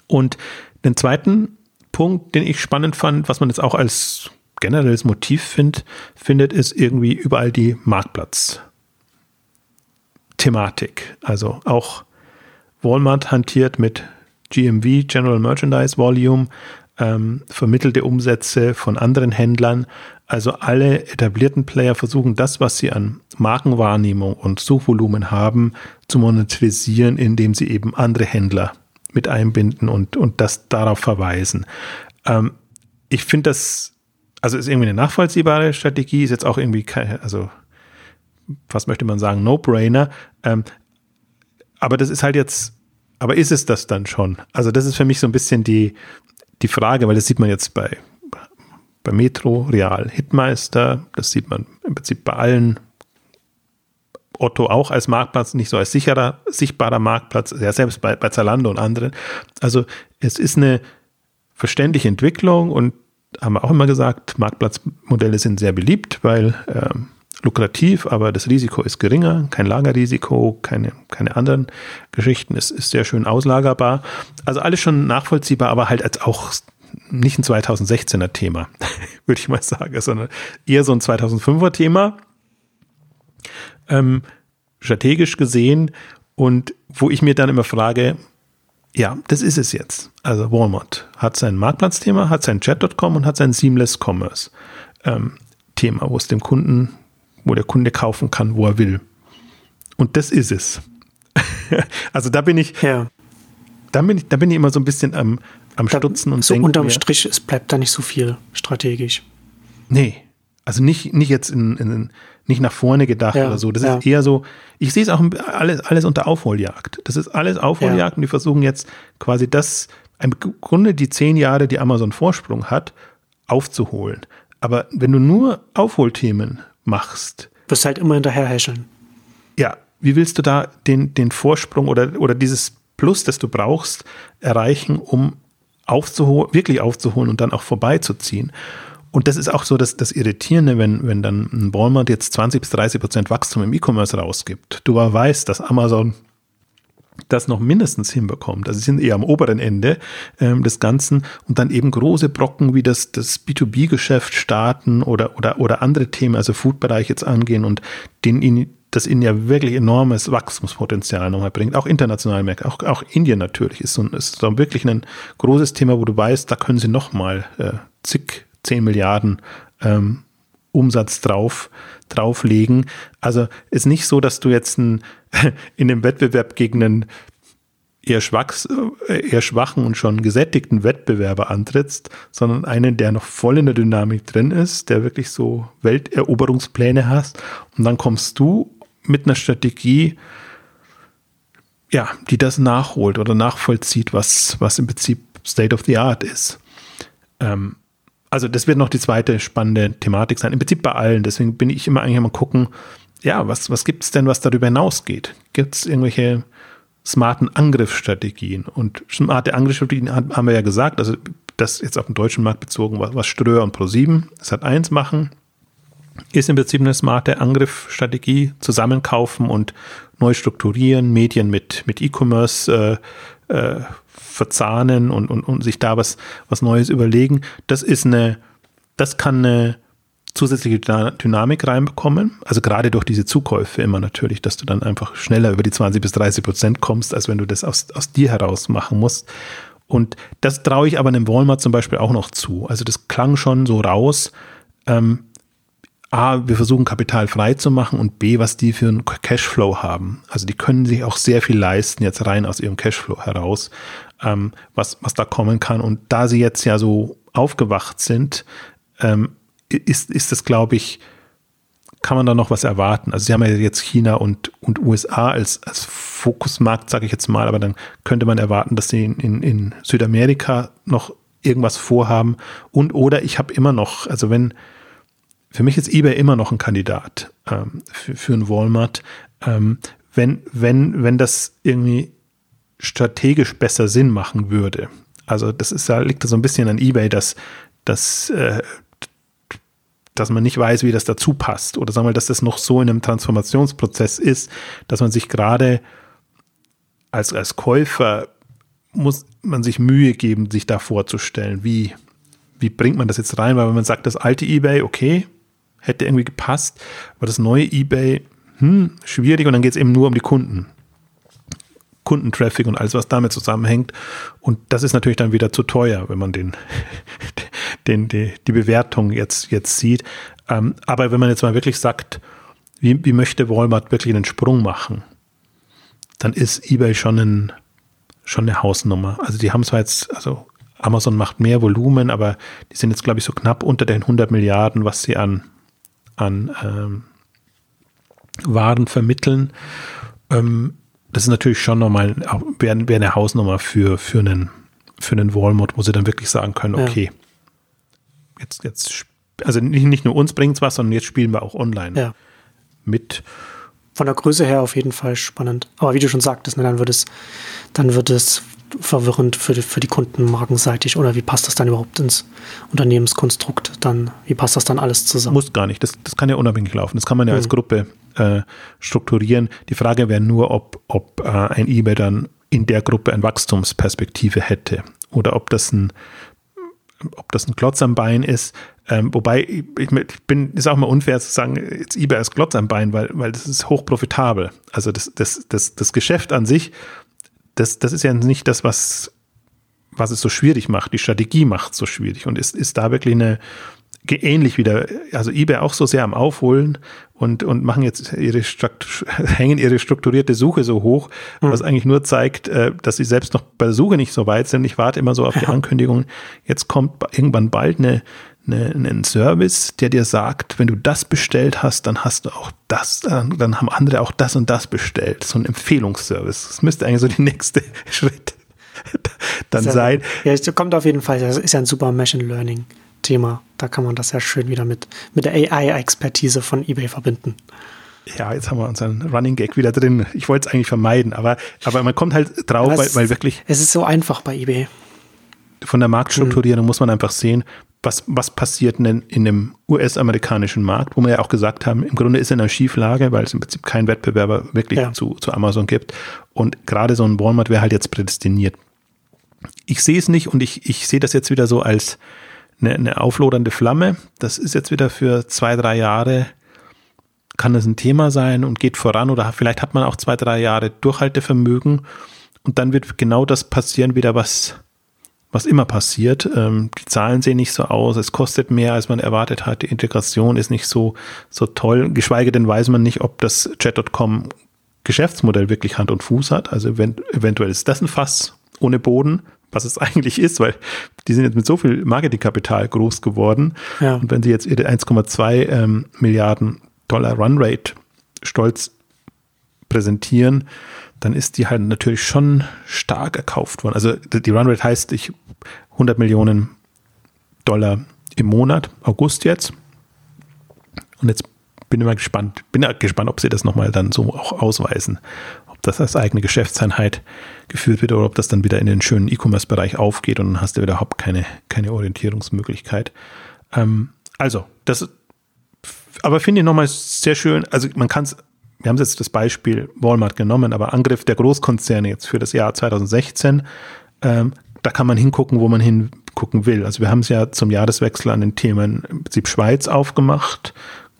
Und den zweiten Punkt, den ich spannend fand, was man jetzt auch als generelles Motiv find, findet, ist irgendwie überall die Marktplatz-Thematik. Also auch Walmart hantiert mit GMV, General Merchandise Volume, ähm, vermittelte Umsätze von anderen Händlern. Also alle etablierten Player versuchen das, was sie an Markenwahrnehmung und Suchvolumen haben, zu monetarisieren, indem sie eben andere Händler mit einbinden und, und das darauf verweisen. Ähm, ich finde das, also ist irgendwie eine nachvollziehbare Strategie, ist jetzt auch irgendwie keine, also was möchte man sagen, No-Brainer. Ähm, aber das ist halt jetzt, aber ist es das dann schon? Also das ist für mich so ein bisschen die, die Frage, weil das sieht man jetzt bei bei Metro, Real, Hitmeister. Das sieht man im Prinzip bei allen. Otto auch als Marktplatz, nicht so als sicherer, sichtbarer Marktplatz, ja selbst bei, bei Zalando und anderen. Also es ist eine verständliche Entwicklung und haben wir auch immer gesagt, Marktplatzmodelle sind sehr beliebt, weil ähm, lukrativ, aber das Risiko ist geringer, kein Lagerrisiko, keine, keine anderen Geschichten, es ist sehr schön auslagerbar. Also alles schon nachvollziehbar, aber halt als auch nicht ein 2016er Thema, *laughs* würde ich mal sagen, sondern eher so ein 2005er Thema, ähm, strategisch gesehen und wo ich mir dann immer frage, ja, das ist es jetzt. Also Walmart hat sein Marktplatzthema, hat sein Chat.com und hat sein Seamless Commerce ähm, Thema, wo es dem Kunden, wo der Kunde kaufen kann, wo er will. Und das ist es. *laughs* also da bin ich, ja. da bin ich, da bin ich immer so ein bisschen am, am Stutzen und so denken. Unterm Strich, es bleibt da nicht so viel strategisch. Nee, also nicht, nicht jetzt in, in nicht nach vorne gedacht ja, oder so. Das ja. ist eher so, ich sehe es auch alles, alles unter Aufholjagd. Das ist alles Aufholjagd ja. und die versuchen jetzt quasi das, im Grunde die zehn Jahre, die Amazon Vorsprung hat, aufzuholen. Aber wenn du nur Aufholthemen machst. Wirst halt immer hinterher häscheln. Ja, wie willst du da den, den Vorsprung oder, oder dieses Plus, das du brauchst, erreichen, um aufzuholen, wirklich aufzuholen und dann auch vorbeizuziehen. Und das ist auch so das, das Irritierende, wenn, wenn dann ein Walmart jetzt 20 bis 30 Prozent Wachstum im E-Commerce rausgibt. Du aber weißt, dass Amazon das noch mindestens hinbekommt. Also sie sind eher am oberen Ende ähm, des Ganzen. Und dann eben große Brocken wie das, das B2B-Geschäft starten oder, oder, oder andere Themen, also Food-Bereich jetzt angehen und den, das ihnen ja wirklich enormes Wachstumspotenzial nochmal bringt, auch international merkt, auch, auch Indien natürlich ist so, ist so wirklich ein großes Thema, wo du weißt, da können sie nochmal äh, zig, zehn Milliarden ähm, Umsatz drauf, drauflegen. Also ist nicht so, dass du jetzt ein, *laughs* in dem Wettbewerb gegen einen eher, schwachs, äh, eher schwachen und schon gesättigten Wettbewerber antrittst, sondern einen, der noch voll in der Dynamik drin ist, der wirklich so Welteroberungspläne hast. Und dann kommst du mit einer Strategie, ja, die das nachholt oder nachvollzieht, was, was im Prinzip State of the Art ist. Ähm, also das wird noch die zweite spannende Thematik sein. Im Prinzip bei allen. Deswegen bin ich immer eigentlich mal gucken, ja, was, was gibt es denn, was darüber hinausgeht? Gibt es irgendwelche smarten Angriffsstrategien? Und smarte Angriffsstrategien haben wir ja gesagt, also das jetzt auf den deutschen Markt bezogen, was, was Ströer und Pro7 das hat eins machen, ist im Prinzip eine smarte Angriffsstrategie, zusammenkaufen und neu strukturieren, Medien mit, mit E-Commerce äh, äh, verzahnen und, und, und sich da was, was Neues überlegen. Das ist eine, das kann eine zusätzliche Dynamik reinbekommen. Also gerade durch diese Zukäufe immer natürlich, dass du dann einfach schneller über die 20 bis 30 Prozent kommst, als wenn du das aus, aus dir heraus machen musst. Und das traue ich aber einem Walmart zum Beispiel auch noch zu. Also das klang schon so raus. Ähm, A, wir versuchen Kapital frei zu machen und B, was die für einen Cashflow haben. Also die können sich auch sehr viel leisten, jetzt rein aus ihrem Cashflow heraus, ähm, was, was da kommen kann. Und da sie jetzt ja so aufgewacht sind, ähm, ist, ist das, glaube ich, kann man da noch was erwarten? Also sie haben ja jetzt China und, und USA als, als Fokusmarkt, sage ich jetzt mal, aber dann könnte man erwarten, dass sie in, in, in Südamerika noch irgendwas vorhaben. Und oder ich habe immer noch, also wenn für mich ist eBay immer noch ein Kandidat ähm, für, für ein Walmart. Ähm, wenn, wenn, wenn das irgendwie strategisch besser Sinn machen würde. Also das ist da liegt so ein bisschen an eBay, dass, dass, äh, dass man nicht weiß, wie das dazu passt. Oder sagen wir, dass das noch so in einem Transformationsprozess ist, dass man sich gerade als, als Käufer muss man sich Mühe geben, sich da vorzustellen, wie, wie bringt man das jetzt rein? Weil wenn man sagt, das alte eBay, okay, hätte irgendwie gepasst, aber das neue eBay, hm, schwierig und dann geht es eben nur um die Kunden. Kundentraffic und alles, was damit zusammenhängt. Und das ist natürlich dann wieder zu teuer, wenn man den, *laughs* den, die, die Bewertung jetzt, jetzt sieht. Ähm, aber wenn man jetzt mal wirklich sagt, wie, wie möchte Walmart wirklich einen Sprung machen, dann ist eBay schon, ein, schon eine Hausnummer. Also die haben zwar jetzt, also Amazon macht mehr Volumen, aber die sind jetzt, glaube ich, so knapp unter den 100 Milliarden, was sie an, an ähm, Waren vermitteln. Ähm, das ist natürlich schon nochmal, wäre wär eine Hausnummer für, für, einen, für einen Walmart, wo sie dann wirklich sagen können, okay, ja. jetzt, jetzt, also nicht, nicht nur uns bringt es was, sondern jetzt spielen wir auch online ja. mit. Von der Größe her auf jeden Fall spannend. Aber wie du schon sagtest, ne, dann wird es, dann wird es verwirrend für die, für die Kunden markenseitig oder wie passt das dann überhaupt ins Unternehmenskonstrukt? Dann, wie passt das dann alles zusammen? Muss gar nicht. Das, das kann ja unabhängig laufen. Das kann man ja mhm. als Gruppe äh, strukturieren. Die Frage wäre nur, ob, ob äh, ein eBay dann in der Gruppe eine Wachstumsperspektive hätte oder ob das ein ob das ein Klotz am Bein ist, ähm, wobei ich, ich, bin, ist auch mal unfair zu sagen, jetzt eBay ist Klotz am Bein, weil, weil das ist hochprofitabel. Also das, das, das, das Geschäft an sich das, das ist ja nicht das, was, was es so schwierig macht. Die Strategie macht es so schwierig und ist, ist da wirklich eine, ähnlich wieder, also eBay auch so sehr am Aufholen und, und machen jetzt ihre, *laughs* hängen ihre strukturierte Suche so hoch, mhm. was eigentlich nur zeigt, äh, dass sie selbst noch bei der Suche nicht so weit sind. Ich warte immer so auf die Ankündigung. Jetzt kommt irgendwann bald eine, eine, einen Service, der dir sagt, wenn du das bestellt hast, dann hast du auch das, dann haben andere auch das und das bestellt. So ein Empfehlungsservice. Das müsste eigentlich so die *laughs* nächste Schritt *laughs* dann ja, sein. Ja, es kommt auf jeden Fall. Das ist ja ein super Machine Learning Thema. Da kann man das ja schön wieder mit, mit der AI-Expertise von eBay verbinden. Ja, jetzt haben wir unseren Running Gag wieder drin. Ich wollte es eigentlich vermeiden, aber, aber man kommt halt drauf, weil, weil wirklich. Es ist so einfach bei eBay. Von der Marktstrukturierung hm. muss man einfach sehen, was, was passiert denn in dem US-amerikanischen Markt, wo wir ja auch gesagt haben, im Grunde ist er in einer Schieflage, weil es im Prinzip keinen Wettbewerber wirklich ja. zu, zu Amazon gibt. Und gerade so ein Walmart wäre halt jetzt prädestiniert. Ich sehe es nicht und ich, ich sehe das jetzt wieder so als eine, eine auflodernde Flamme. Das ist jetzt wieder für zwei, drei Jahre, kann das ein Thema sein und geht voran oder vielleicht hat man auch zwei, drei Jahre Durchhaltevermögen und dann wird genau das passieren wieder, was was immer passiert. Ähm, die Zahlen sehen nicht so aus, es kostet mehr, als man erwartet hat, die Integration ist nicht so, so toll, geschweige denn weiß man nicht, ob das Chat.com Geschäftsmodell wirklich Hand und Fuß hat. Also event eventuell ist das ein Fass ohne Boden, was es *laughs* eigentlich ist, weil die sind jetzt mit so viel Marketingkapital groß geworden. Ja. Und wenn sie jetzt ihre 1,2 ähm, Milliarden Dollar Runrate stolz präsentieren, dann ist die halt natürlich schon stark erkauft worden. Also die Runrate heißt ich 100 Millionen Dollar im Monat, August jetzt. Und jetzt bin ich mal gespannt, bin gespannt, ob sie das nochmal dann so auch ausweisen. Ob das als eigene Geschäftseinheit geführt wird oder ob das dann wieder in den schönen E-Commerce-Bereich aufgeht und dann hast du überhaupt keine, keine Orientierungsmöglichkeit. Ähm, also, das, aber finde ich nochmal sehr schön, also man kann es wir haben jetzt das Beispiel Walmart genommen, aber Angriff der Großkonzerne jetzt für das Jahr 2016, ähm, da kann man hingucken, wo man hingucken will. Also wir haben es ja zum Jahreswechsel an den Themen im Prinzip Schweiz aufgemacht,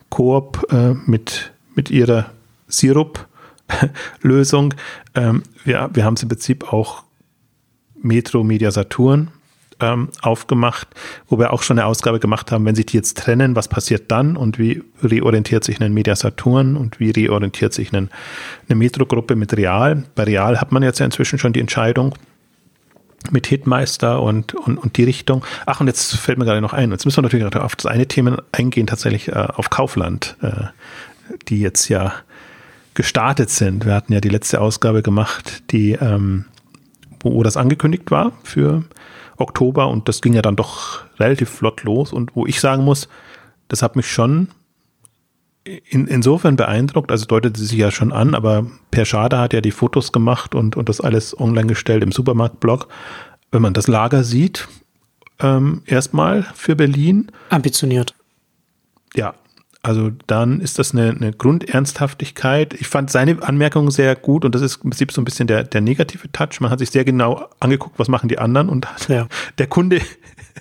Coop äh, mit, mit ihrer Sirup-Lösung. Ähm, wir, wir haben es im Prinzip auch Metro Media Saturn ähm, aufgemacht, wo wir auch schon eine Ausgabe gemacht haben, wenn sich die jetzt trennen, was passiert dann und wie reorientiert sich ein Media Saturn und wie reorientiert sich ein, eine Metro-Gruppe mit Real. Bei Real hat man jetzt ja inzwischen schon die Entscheidung mit Hitmeister und, und, und die Richtung. Ach, und jetzt fällt mir gerade noch ein, jetzt müssen wir natürlich auf das eine Thema eingehen, tatsächlich äh, auf Kaufland, äh, die jetzt ja gestartet sind. Wir hatten ja die letzte Ausgabe gemacht, die ähm, wo das angekündigt war für Oktober und das ging ja dann doch relativ flott los und wo ich sagen muss, das hat mich schon in, insofern beeindruckt, also deutete sich ja schon an, aber Per Schade hat ja die Fotos gemacht und, und das alles online gestellt im Supermarktblog. Wenn man das Lager sieht, ähm, erstmal für Berlin. Ambitioniert. Ja, also dann ist das eine, eine Grundernsthaftigkeit. Ich fand seine Anmerkung sehr gut und das ist im Prinzip so ein bisschen der, der negative Touch. Man hat sich sehr genau angeguckt, was machen die anderen und *laughs* ja. der Kunde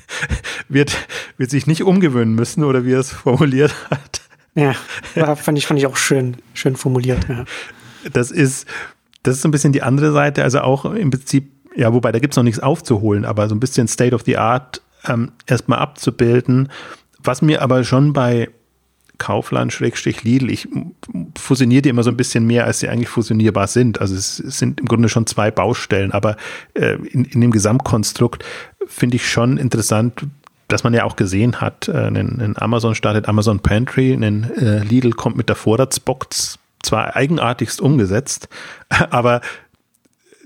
*laughs* wird, wird sich nicht umgewöhnen müssen oder wie er es formuliert hat. Ja, fand, ich, fand ich auch schön, schön formuliert. Ja. Das ist, das ist so ein bisschen die andere Seite, also auch im Prinzip, ja, wobei da gibt es noch nichts aufzuholen, aber so ein bisschen State of the Art ähm, erstmal abzubilden. Was mir aber schon bei Kaufland, Schrägstrich Lidl, ich fusioniere die immer so ein bisschen mehr, als sie eigentlich fusionierbar sind. Also es sind im Grunde schon zwei Baustellen, aber äh, in, in dem Gesamtkonstrukt finde ich schon interessant, dass man ja auch gesehen hat, äh, in, in Amazon startet Amazon Pantry, in äh, Lidl kommt mit der Vorratsbox. Zwar eigenartigst umgesetzt, *laughs* aber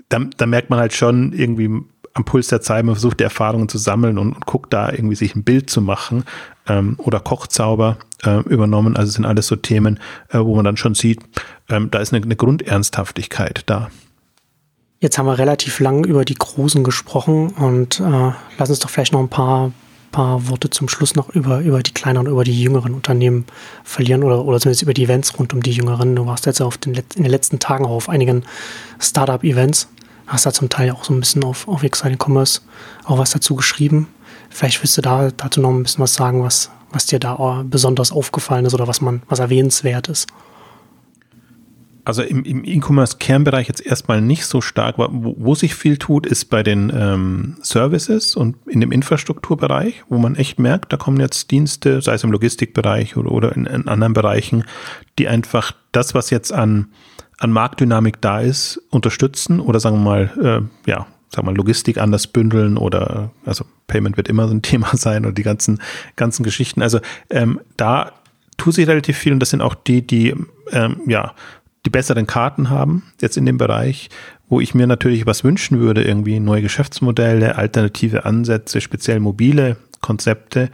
da, da merkt man halt schon irgendwie am Puls der Zeit, man versucht die Erfahrungen zu sammeln und, und guckt da irgendwie sich ein Bild zu machen ähm, oder Kochzauber äh, übernommen. Also sind alles so Themen, äh, wo man dann schon sieht, ähm, da ist eine, eine Grundernsthaftigkeit da. Jetzt haben wir relativ lang über die Großen gesprochen und äh, lass uns doch vielleicht noch ein paar, paar Worte zum Schluss noch über, über die kleineren, über die jüngeren Unternehmen verlieren oder, oder zumindest über die Events rund um die jüngeren. Du warst jetzt auf den, in den letzten Tagen auch auf einigen Startup-Events hast da zum Teil auch so ein bisschen auf, auf Exciting Commerce auch was dazu geschrieben. Vielleicht willst du da dazu noch ein bisschen was sagen, was, was dir da besonders aufgefallen ist oder was man, was erwähnenswert ist. Also im, im E-Commerce-Kernbereich jetzt erstmal nicht so stark. Wo, wo sich viel tut, ist bei den ähm, Services und in dem Infrastrukturbereich, wo man echt merkt, da kommen jetzt Dienste, sei es im Logistikbereich oder, oder in, in anderen Bereichen, die einfach das, was jetzt an an Marktdynamik da ist, unterstützen oder sagen wir mal, äh, ja, wir mal, Logistik anders bündeln oder also Payment wird immer so ein *laughs* Thema sein oder die ganzen, ganzen Geschichten. Also ähm, da tut sich relativ viel und das sind auch die, die ähm, ja die besseren Karten haben jetzt in dem Bereich, wo ich mir natürlich was wünschen würde, irgendwie neue Geschäftsmodelle, alternative Ansätze, speziell mobile Konzepte.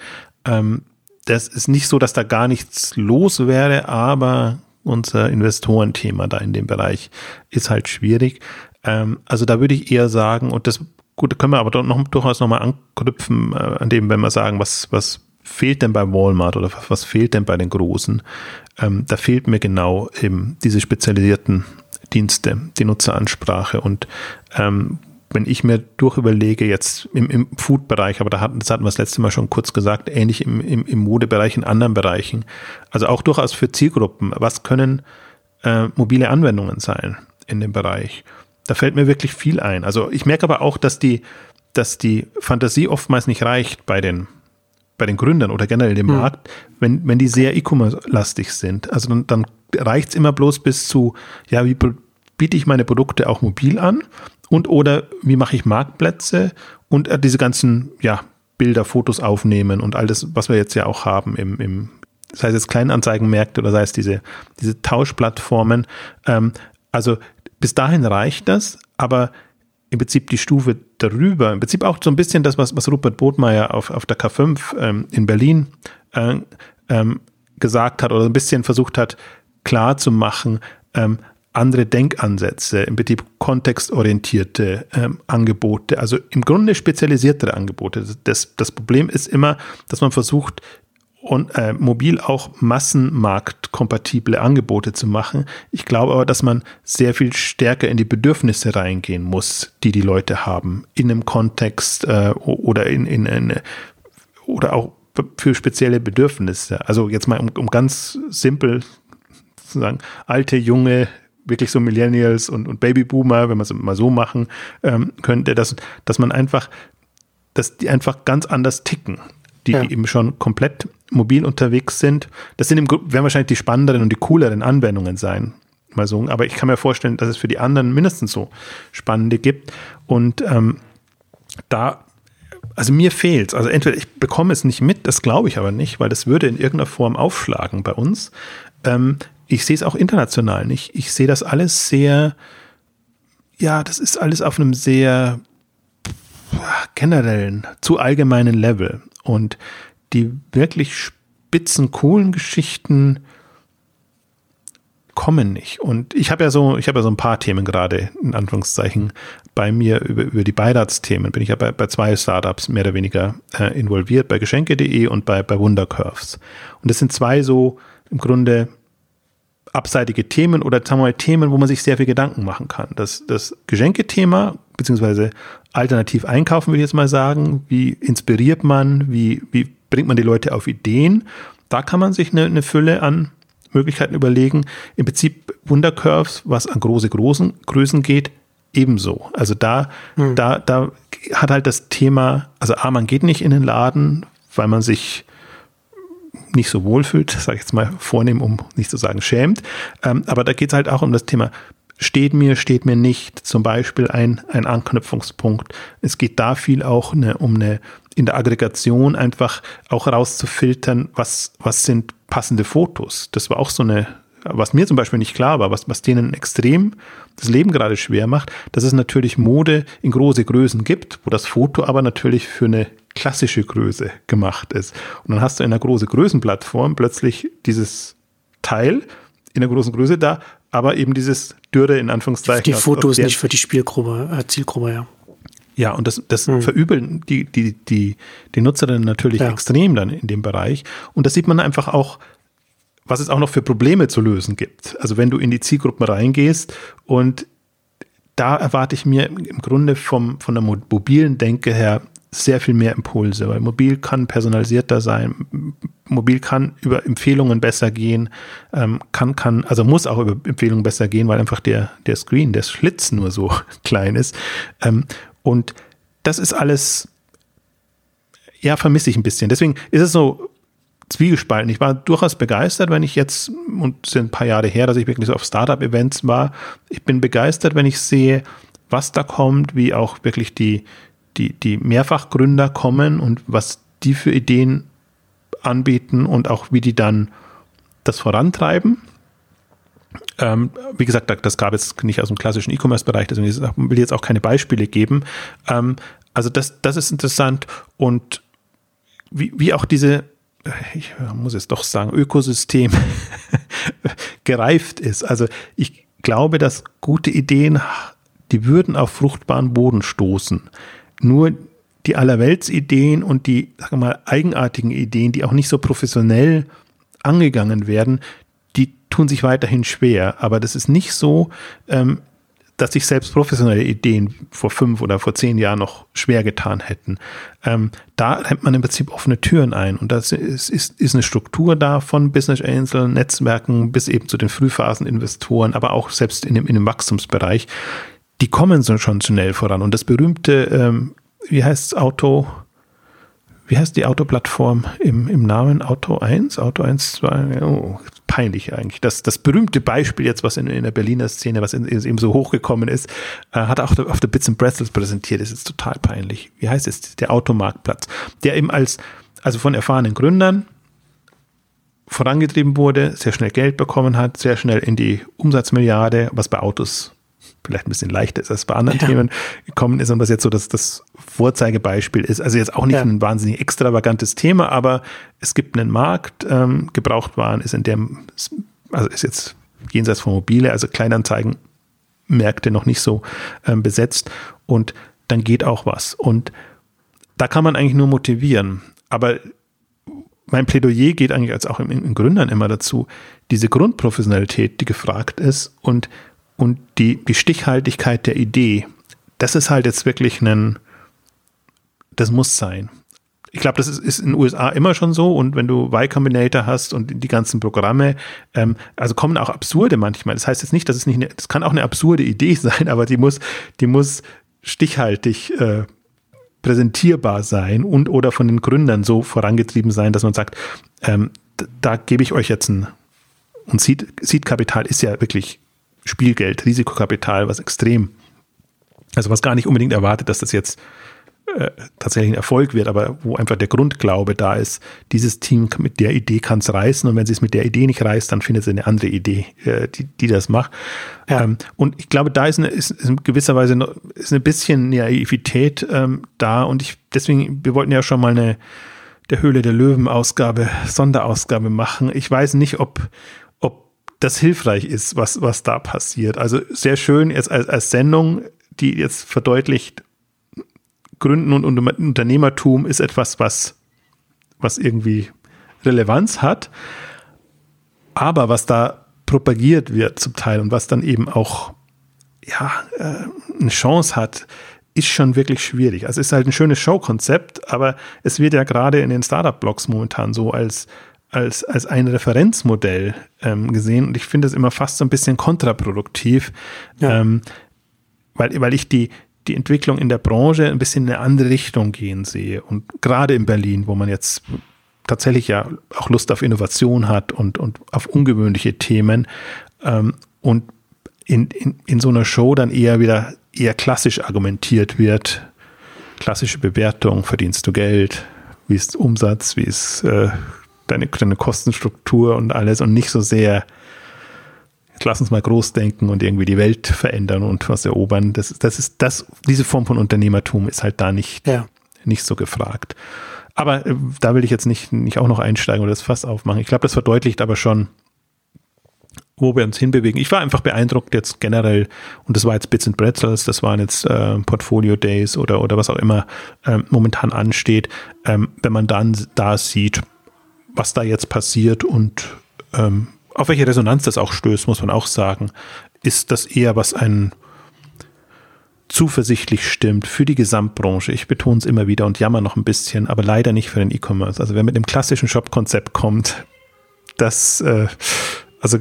Ähm, das ist nicht so, dass da gar nichts los wäre, aber unser Investorenthema da in dem Bereich ist halt schwierig. Ähm, also da würde ich eher sagen, und das gut, können wir aber doch noch, durchaus nochmal anknüpfen, äh, an dem, wenn wir sagen, was, was fehlt denn bei Walmart oder was, fehlt denn bei den Großen? Ähm, da fehlt mir genau eben diese spezialisierten Dienste, die Nutzeransprache und ähm, wenn ich mir durchüberlege, jetzt im, im Food-Bereich, aber da hatten, das hatten wir das letzte Mal schon kurz gesagt, ähnlich im, im, im Modebereich, in anderen Bereichen, also auch durchaus für Zielgruppen, was können äh, mobile Anwendungen sein in dem Bereich? Da fällt mir wirklich viel ein. Also ich merke aber auch, dass die, dass die Fantasie oftmals nicht reicht bei den, bei den Gründern oder generell dem hm. Markt, wenn, wenn die sehr E-Commerce-lastig sind. Also dann, dann reicht es immer bloß bis zu, ja, wie biete ich meine Produkte auch mobil an und oder wie mache ich Marktplätze und äh, diese ganzen, ja, Bilder, Fotos aufnehmen und all das, was wir jetzt ja auch haben im, im sei es jetzt Kleinanzeigenmärkte oder sei es diese, diese Tauschplattformen. Ähm, also bis dahin reicht das, aber im Prinzip die Stufe darüber, im Prinzip auch so ein bisschen das, was, was Rupert Bodmeier auf, auf der K5 ähm, in Berlin äh, ähm, gesagt hat oder ein bisschen versucht hat, klar zu machen, ähm, andere Denkansätze, im Prinzip kontextorientierte ähm, Angebote, also im Grunde spezialisiertere Angebote. Das, das Problem ist immer, dass man versucht, und, äh, mobil auch massenmarktkompatible Angebote zu machen. Ich glaube aber, dass man sehr viel stärker in die Bedürfnisse reingehen muss, die die Leute haben, in einem Kontext äh, oder in, in eine, oder auch für spezielle Bedürfnisse. Also jetzt mal um, um ganz simpel zu sagen, alte, junge wirklich so Millennials und, und Babyboomer, wenn man es mal so machen ähm, könnte, dass, dass man einfach, dass die einfach ganz anders ticken, die ja. eben schon komplett mobil unterwegs sind. Das sind im, werden wahrscheinlich die spannenderen und die cooleren Anwendungen sein. Mal so. Aber ich kann mir vorstellen, dass es für die anderen mindestens so spannende gibt. Und ähm, da also mir fehlt Also entweder ich bekomme es nicht mit, das glaube ich aber nicht, weil das würde in irgendeiner Form aufschlagen bei uns. Ähm, ich sehe es auch international nicht. Ich sehe das alles sehr, ja, das ist alles auf einem sehr generellen, zu allgemeinen Level. Und die wirklich spitzen, coolen Geschichten kommen nicht. Und ich habe ja so, ich habe ja so ein paar Themen gerade, in Anführungszeichen, bei mir über, über die Beiratsthemen. Bin ich ja bei, bei zwei Startups mehr oder weniger äh, involviert, bei Geschenke.de und bei, bei Wundercurves. Und das sind zwei so im Grunde abseitige Themen oder sagen wir mal Themen, wo man sich sehr viel Gedanken machen kann. Das, das Geschenkethema, beziehungsweise alternativ einkaufen, würde ich jetzt mal sagen. Wie inspiriert man? Wie, wie bringt man die Leute auf Ideen? Da kann man sich eine, eine Fülle an Möglichkeiten überlegen. Im Prinzip Wundercurves, was an große großen Größen geht, ebenso. Also da, mhm. da, da hat halt das Thema, also A, man geht nicht in den Laden, weil man sich nicht so wohlfühlt, sage ich jetzt mal vornehm, um nicht zu sagen schämt. Ähm, aber da geht es halt auch um das Thema, steht mir, steht mir nicht, zum Beispiel ein, ein Anknüpfungspunkt. Es geht da viel auch eine, um eine, in der Aggregation einfach auch rauszufiltern, was, was sind passende Fotos. Das war auch so eine, was mir zum Beispiel nicht klar war, was, was denen extrem das Leben gerade schwer macht, dass es natürlich Mode in große Größen gibt, wo das Foto aber natürlich für eine klassische Größe gemacht ist. Und dann hast du in einer großen Größenplattform plötzlich dieses Teil in der großen Größe da, aber eben dieses Dürre in Anführungszeichen. Die Fotos nicht für die Spielgruppe, äh, Zielgruppe, ja. Ja, und das, das hm. verübeln die, die, die, die Nutzerinnen natürlich ja. extrem dann in dem Bereich. Und das sieht man einfach auch was es auch noch für Probleme zu lösen gibt. Also wenn du in die Zielgruppen reingehst und da erwarte ich mir im Grunde vom, von der mobilen Denke her sehr viel mehr Impulse, weil mobil kann personalisierter sein, mobil kann über Empfehlungen besser gehen, ähm, kann, kann, also muss auch über Empfehlungen besser gehen, weil einfach der, der Screen, der Schlitz nur so *laughs* klein ist. Ähm, und das ist alles, ja, vermisse ich ein bisschen. Deswegen ist es so, zwiegespalten. Ich war durchaus begeistert, wenn ich jetzt, und es sind ein paar Jahre her, dass ich wirklich so auf Startup-Events war. Ich bin begeistert, wenn ich sehe, was da kommt, wie auch wirklich die, die, die Mehrfachgründer kommen und was die für Ideen anbieten und auch wie die dann das vorantreiben. Ähm, wie gesagt, das gab es nicht aus dem klassischen E-Commerce-Bereich, deswegen will ich jetzt auch keine Beispiele geben. Ähm, also das, das ist interessant und wie, wie auch diese ich muss es doch sagen, Ökosystem *laughs* gereift ist. Also ich glaube, dass gute Ideen, die würden auf fruchtbaren Boden stoßen. Nur die Allerweltsideen und die, wir mal, eigenartigen Ideen, die auch nicht so professionell angegangen werden, die tun sich weiterhin schwer. Aber das ist nicht so, ähm, dass sich selbst professionelle Ideen vor fünf oder vor zehn Jahren noch schwer getan hätten. Ähm, da rennt man im Prinzip offene Türen ein. Und das ist, ist, ist eine Struktur da von Business Angel, Netzwerken bis eben zu den Frühphaseninvestoren, aber auch selbst in dem, in dem Wachstumsbereich. Die kommen so schon schnell voran. Und das berühmte, ähm, wie heißt Auto, wie heißt die Autoplattform im, im Namen? Auto 1? Auto 1, 2, oh, peinlich eigentlich. Das, das berühmte Beispiel jetzt, was in, in der Berliner Szene, was in, eben so hochgekommen ist, äh, hat auch auf der Bits and Pretzels präsentiert. Das ist total peinlich. Wie heißt es? Der Automarktplatz, der eben als, also von erfahrenen Gründern vorangetrieben wurde, sehr schnell Geld bekommen hat, sehr schnell in die Umsatzmilliarde, was bei Autos vielleicht ein bisschen leichter ist als bei anderen ja. Themen gekommen ist und was jetzt so das, das Vorzeigebeispiel ist. Also jetzt auch nicht ja. ein wahnsinnig extravagantes Thema, aber es gibt einen Markt, ähm, Gebrauchtwaren ist in dem, also ist jetzt jenseits von Mobile, also Kleinanzeigenmärkte noch nicht so ähm, besetzt und dann geht auch was. Und da kann man eigentlich nur motivieren. Aber mein Plädoyer geht eigentlich als auch in Gründern immer dazu, diese Grundprofessionalität, die gefragt ist und und die, die Stichhaltigkeit der Idee, das ist halt jetzt wirklich ein, das muss sein. Ich glaube, das ist, ist, in den USA immer schon so und wenn du Y Combinator hast und die ganzen Programme, ähm, also kommen auch absurde manchmal. Das heißt jetzt nicht, dass es nicht, eine, das kann auch eine absurde Idee *laughs* sein, aber die muss, die muss stichhaltig äh, präsentierbar sein und oder von den Gründern so vorangetrieben sein, dass man sagt, ähm, da gebe ich euch jetzt ein und Seed, Seed Kapital ist ja wirklich Spielgeld, Risikokapital, was extrem, also was gar nicht unbedingt erwartet, dass das jetzt äh, tatsächlich ein Erfolg wird, aber wo einfach der Grundglaube da ist, dieses Team mit der Idee kann es reißen und wenn sie es mit der Idee nicht reißt, dann findet sie eine andere Idee, äh, die, die das macht. Ja. Ähm, und ich glaube, da ist, eine, ist, ist in gewisser Weise noch, ist ein bisschen Naivität ähm, da und ich deswegen, wir wollten ja schon mal eine der Höhle der Löwen Ausgabe, Sonderausgabe machen. Ich weiß nicht, ob, das hilfreich ist, was, was da passiert. Also sehr schön jetzt als, als Sendung, die jetzt verdeutlicht, Gründen und Unternehmertum ist etwas, was, was irgendwie Relevanz hat. Aber was da propagiert wird zum Teil und was dann eben auch ja, äh, eine Chance hat, ist schon wirklich schwierig. Also es ist halt ein schönes Showkonzept, aber es wird ja gerade in den Startup-Blogs momentan so als als, als ein Referenzmodell ähm, gesehen und ich finde es immer fast so ein bisschen kontraproduktiv, ja. ähm, weil, weil ich die, die Entwicklung in der Branche ein bisschen in eine andere Richtung gehen sehe. Und gerade in Berlin, wo man jetzt tatsächlich ja auch Lust auf Innovation hat und, und auf ungewöhnliche Themen ähm, und in, in, in so einer Show dann eher wieder eher klassisch argumentiert wird. Klassische Bewertung, verdienst du Geld, wie ist Umsatz, wie ist äh, deine, deine Kostenstruktur und alles und nicht so sehr, lass uns mal groß denken und irgendwie die Welt verändern und was erobern. Das, das ist das, diese Form von Unternehmertum ist halt da nicht, ja. nicht so gefragt. Aber äh, da will ich jetzt nicht, nicht auch noch einsteigen oder das Fass aufmachen. Ich glaube, das verdeutlicht aber schon, wo wir uns hinbewegen. Ich war einfach beeindruckt jetzt generell, und das war jetzt Bits and Pretzels, das waren jetzt äh, Portfolio Days oder, oder was auch immer ähm, momentan ansteht, ähm, wenn man dann da sieht, was da jetzt passiert und ähm, auf welche Resonanz das auch stößt, muss man auch sagen, ist das eher was ein zuversichtlich stimmt für die Gesamtbranche. Ich betone es immer wieder und jammer noch ein bisschen, aber leider nicht für den E-Commerce. Also wer mit dem klassischen Shop-Konzept kommt, das, äh, also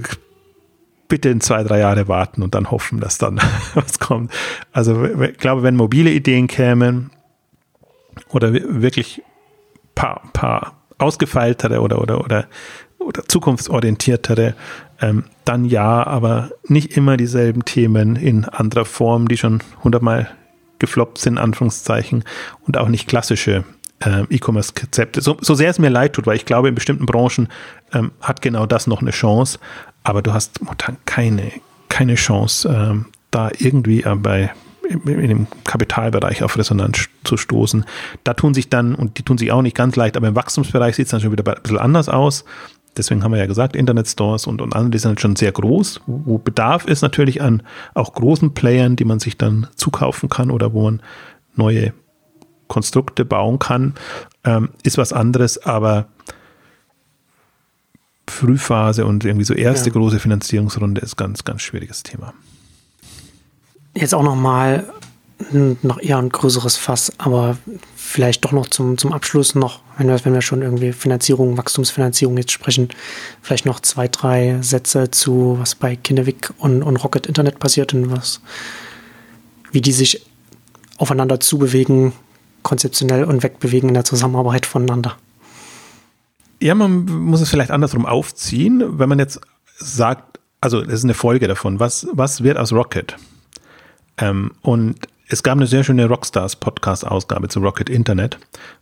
bitte in zwei, drei Jahre warten und dann hoffen, dass dann *laughs* was kommt. Also ich glaube, wenn mobile Ideen kämen oder wirklich paar, paar ausgefeiltere oder, oder, oder, oder zukunftsorientiertere, ähm, dann ja, aber nicht immer dieselben Themen in anderer Form, die schon hundertmal gefloppt sind, Anführungszeichen, und auch nicht klassische äh, E-Commerce-Konzepte. So, so sehr es mir leid tut, weil ich glaube, in bestimmten Branchen ähm, hat genau das noch eine Chance, aber du hast momentan keine, keine Chance, ähm, da irgendwie äh, bei in dem Kapitalbereich auf Resonanz zu stoßen. Da tun sich dann, und die tun sich auch nicht ganz leicht, aber im Wachstumsbereich sieht es dann schon wieder ein bisschen anders aus. Deswegen haben wir ja gesagt, Internetstores und, und andere, die sind halt schon sehr groß, wo Bedarf ist natürlich an auch großen Playern, die man sich dann zukaufen kann oder wo man neue Konstrukte bauen kann, ähm, ist was anderes, aber Frühphase und irgendwie so erste ja. große Finanzierungsrunde ist ganz, ganz schwieriges Thema. Jetzt auch nochmal noch eher ein größeres Fass, aber vielleicht doch noch zum, zum Abschluss noch, wenn wir, wenn wir schon irgendwie Finanzierung, Wachstumsfinanzierung jetzt sprechen, vielleicht noch zwei, drei Sätze zu, was bei Kinderwick und, und Rocket Internet passiert und was, wie die sich aufeinander zubewegen, konzeptionell und wegbewegen in der Zusammenarbeit voneinander. Ja, man muss es vielleicht andersrum aufziehen, wenn man jetzt sagt, also das ist eine Folge davon, was, was wird aus Rocket? Ähm, und es gab eine sehr schöne Rockstars Podcast-Ausgabe zu Rocket Internet,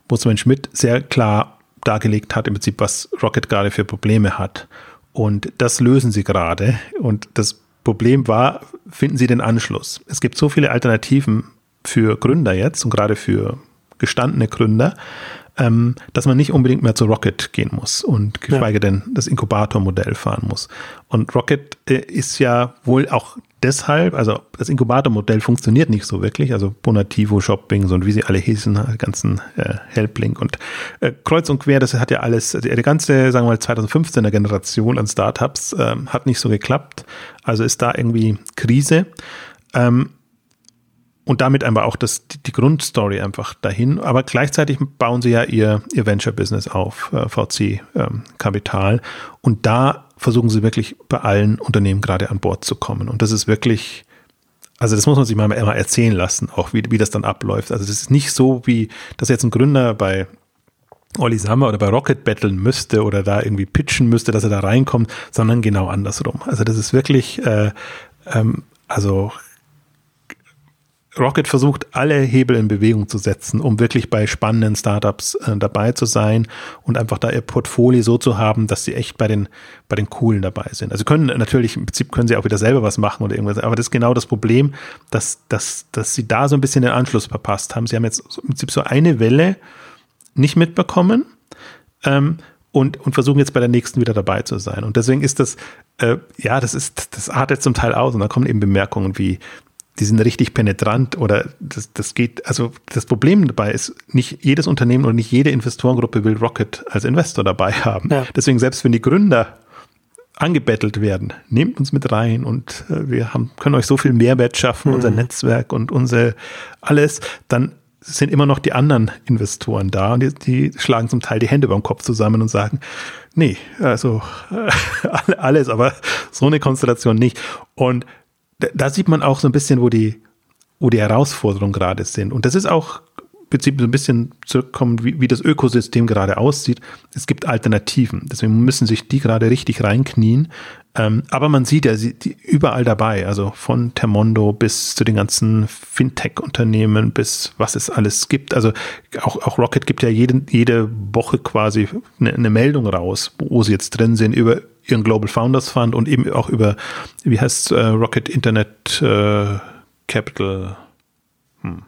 wo Sven Schmidt sehr klar dargelegt hat, im Prinzip, was Rocket gerade für Probleme hat. Und das lösen sie gerade. Und das Problem war, finden sie den Anschluss. Es gibt so viele Alternativen für Gründer jetzt und gerade für gestandene Gründer, ähm, dass man nicht unbedingt mehr zu Rocket gehen muss und geschweige ja. denn das Inkubatormodell fahren muss. Und Rocket äh, ist ja wohl auch deshalb, also das Inkubatormodell funktioniert nicht so wirklich, also Bonativo, Shopping, so und wie sie alle hießen, ganzen äh, Helplink und äh, Kreuz und Quer, das hat ja alles, also die ganze, sagen wir mal, 2015er Generation an Startups äh, hat nicht so geklappt, also ist da irgendwie Krise. Ähm, und damit einfach auch das, die, Grundstory einfach dahin. Aber gleichzeitig bauen sie ja ihr, ihr Venture-Business auf, äh, VC-Kapital. Ähm, und da versuchen sie wirklich bei allen Unternehmen gerade an Bord zu kommen. Und das ist wirklich, also das muss man sich mal immer erzählen lassen, auch wie, wie das dann abläuft. Also das ist nicht so, wie dass jetzt ein Gründer bei Olli Sammer oder bei Rocket battlen müsste oder da irgendwie pitchen müsste, dass er da reinkommt, sondern genau andersrum. Also das ist wirklich, äh, ähm, also Rocket versucht, alle Hebel in Bewegung zu setzen, um wirklich bei spannenden Startups äh, dabei zu sein und einfach da ihr Portfolio so zu haben, dass sie echt bei den, bei den coolen dabei sind. Also können natürlich, im Prinzip können sie auch wieder selber was machen oder irgendwas, aber das ist genau das Problem, dass, dass, dass sie da so ein bisschen den Anschluss verpasst haben. Sie haben jetzt im Prinzip so eine Welle nicht mitbekommen. Ähm, und, und versuchen jetzt bei der nächsten wieder dabei zu sein. Und deswegen ist das, äh, ja, das ist, das artet zum Teil aus und da kommen eben Bemerkungen wie, die sind richtig penetrant oder das, das geht, also das Problem dabei ist, nicht jedes Unternehmen oder nicht jede Investorengruppe will Rocket als Investor dabei haben. Ja. Deswegen, selbst wenn die Gründer angebettelt werden, nehmt uns mit rein und äh, wir haben, können euch so viel Mehrwert schaffen, mhm. unser Netzwerk und unser alles, dann sind immer noch die anderen Investoren da und die, die schlagen zum Teil die Hände beim Kopf zusammen und sagen, nee, also *laughs* äh, alles, aber so eine Konstellation nicht. Und da sieht man auch so ein bisschen, wo die, wo die Herausforderungen gerade sind. Und das ist auch Prinzip so ein bisschen zurückkommen, wie, wie das Ökosystem gerade aussieht. Es gibt Alternativen. Deswegen müssen sich die gerade richtig reinknien. Ähm, aber man sieht ja, sie die überall dabei. Also von Termondo bis zu den ganzen Fintech-Unternehmen bis was es alles gibt. Also auch, auch Rocket gibt ja jede, jede Woche quasi eine, eine Meldung raus, wo sie jetzt drin sind über ihren Global Founders Fund und eben auch über, wie heißt äh, Rocket Internet äh, Capital hm,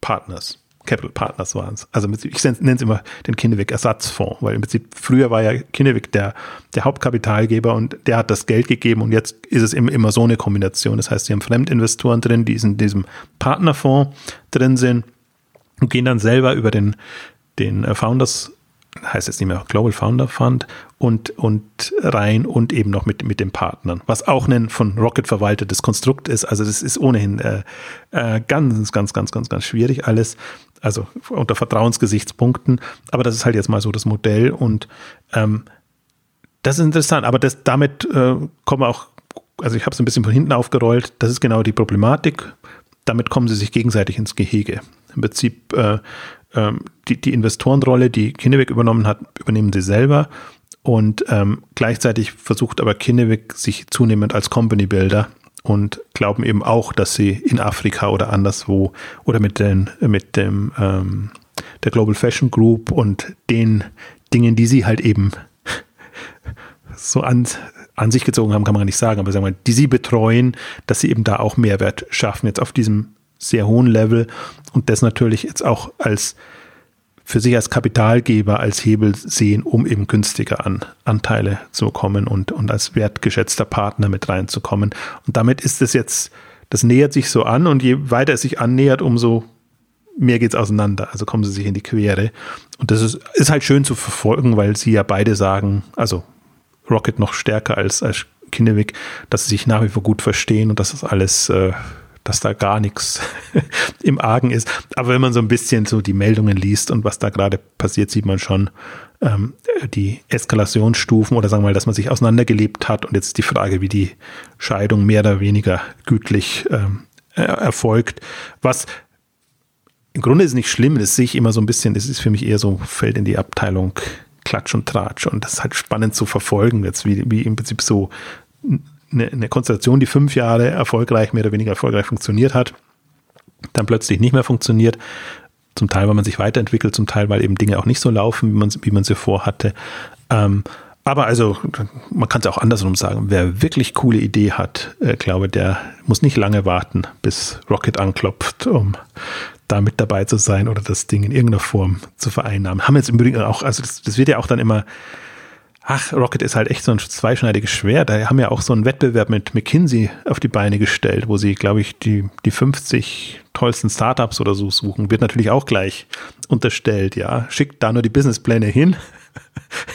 Partners. Capital Partners waren es. Also ich nenne es immer den Kinnevik-Ersatzfonds, weil im Prinzip früher war ja Kinnevik der, der Hauptkapitalgeber und der hat das Geld gegeben und jetzt ist es immer, immer so eine Kombination. Das heißt, sie haben Fremdinvestoren drin, die in diesem Partnerfonds drin sind und gehen dann selber über den, den äh, Founders heißt jetzt nicht mehr Global Founder Fund und, und rein und eben noch mit, mit den Partnern, was auch ein von Rocket verwaltetes Konstrukt ist. Also das ist ohnehin äh, äh, ganz, ganz, ganz, ganz, ganz schwierig alles also unter Vertrauensgesichtspunkten. Aber das ist halt jetzt mal so das Modell und ähm, das ist interessant. Aber das, damit äh, kommen auch, also ich habe es ein bisschen von hinten aufgerollt. Das ist genau die Problematik. Damit kommen sie sich gegenseitig ins Gehege. Im Prinzip äh, äh, die, die Investorenrolle, die Kinneweg übernommen hat, übernehmen sie selber. Und ähm, gleichzeitig versucht aber Kinneweg sich zunehmend als Company Builder und glauben eben auch, dass sie in Afrika oder anderswo oder mit, den, mit dem ähm, der Global Fashion Group und den Dingen, die sie halt eben so an, an sich gezogen haben, kann man nicht sagen, aber sagen wir, die sie betreuen, dass sie eben da auch Mehrwert schaffen, jetzt auf diesem sehr hohen Level und das natürlich jetzt auch als für sich als Kapitalgeber als Hebel sehen, um eben günstiger an Anteile zu kommen und, und als wertgeschätzter Partner mit reinzukommen. Und damit ist es jetzt, das nähert sich so an und je weiter es sich annähert, umso mehr geht es auseinander. Also kommen sie sich in die Quere. Und das ist, ist halt schön zu verfolgen, weil sie ja beide sagen, also Rocket noch stärker als, als Kinnevik, dass sie sich nach wie vor gut verstehen und dass das alles äh, dass da gar nichts *laughs* im Argen ist. Aber wenn man so ein bisschen so die Meldungen liest und was da gerade passiert, sieht man schon ähm, die Eskalationsstufen oder sagen wir mal, dass man sich auseinandergelebt hat und jetzt die Frage, wie die Scheidung mehr oder weniger gütlich ähm, erfolgt. Was im Grunde ist nicht schlimm, das sehe ich immer so ein bisschen, das ist für mich eher so, fällt in die Abteilung Klatsch und Tratsch und das ist halt spannend zu verfolgen, jetzt wie, wie im Prinzip so eine, eine Konstellation, die fünf Jahre erfolgreich, mehr oder weniger erfolgreich funktioniert hat, dann plötzlich nicht mehr funktioniert. Zum Teil, weil man sich weiterentwickelt, zum Teil, weil eben Dinge auch nicht so laufen, wie man, wie man sie vorhatte. Ähm, aber also, man kann es auch andersrum sagen. Wer wirklich coole Idee hat, äh, glaube, der muss nicht lange warten, bis Rocket anklopft, um da mit dabei zu sein oder das Ding in irgendeiner Form zu vereinnahmen. Haben jetzt im Übrigen auch, also das, das wird ja auch dann immer Ach, Rocket ist halt echt so ein zweischneidiges Schwert. Da haben ja auch so einen Wettbewerb mit McKinsey auf die Beine gestellt, wo sie, glaube ich, die, die 50 tollsten Startups oder so suchen. Wird natürlich auch gleich unterstellt, ja. Schickt da nur die Businesspläne hin.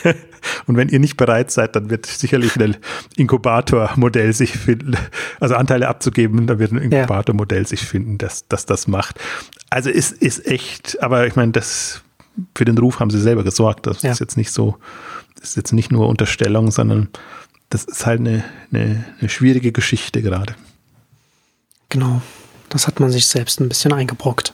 *laughs* Und wenn ihr nicht bereit seid, dann wird sicherlich ein Inkubatormodell sich finden, also Anteile abzugeben, da wird ein Inkubatormodell sich finden, das, das das macht. Also ist, ist echt, aber ich meine, das für den Ruf haben sie selber gesorgt. Das ja. ist jetzt nicht so, ist jetzt nicht nur Unterstellung, sondern das ist halt eine, eine, eine schwierige Geschichte gerade. Genau, das hat man sich selbst ein bisschen eingebrockt.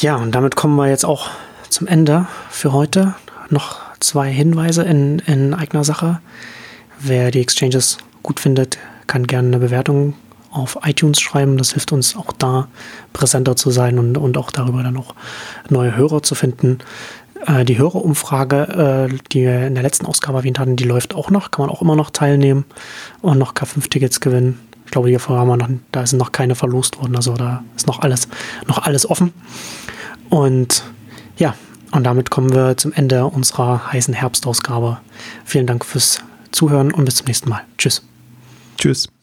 Ja, und damit kommen wir jetzt auch zum Ende für heute. Noch zwei Hinweise in, in eigener Sache. Wer die Exchanges gut findet, kann gerne eine Bewertung auf iTunes schreiben. Das hilft uns auch da präsenter zu sein und, und auch darüber dann auch neue Hörer zu finden. Äh, die Hörerumfrage, äh, die wir in der letzten Ausgabe erwähnt hatten, die läuft auch noch, kann man auch immer noch teilnehmen und noch K5-Tickets gewinnen. Ich glaube, hier haben wir noch, da sind noch keine verlost worden, also da ist noch alles, noch alles offen. Und ja, und damit kommen wir zum Ende unserer heißen Herbstausgabe. Vielen Dank fürs Zuhören und bis zum nächsten Mal. Tschüss. Tschüss.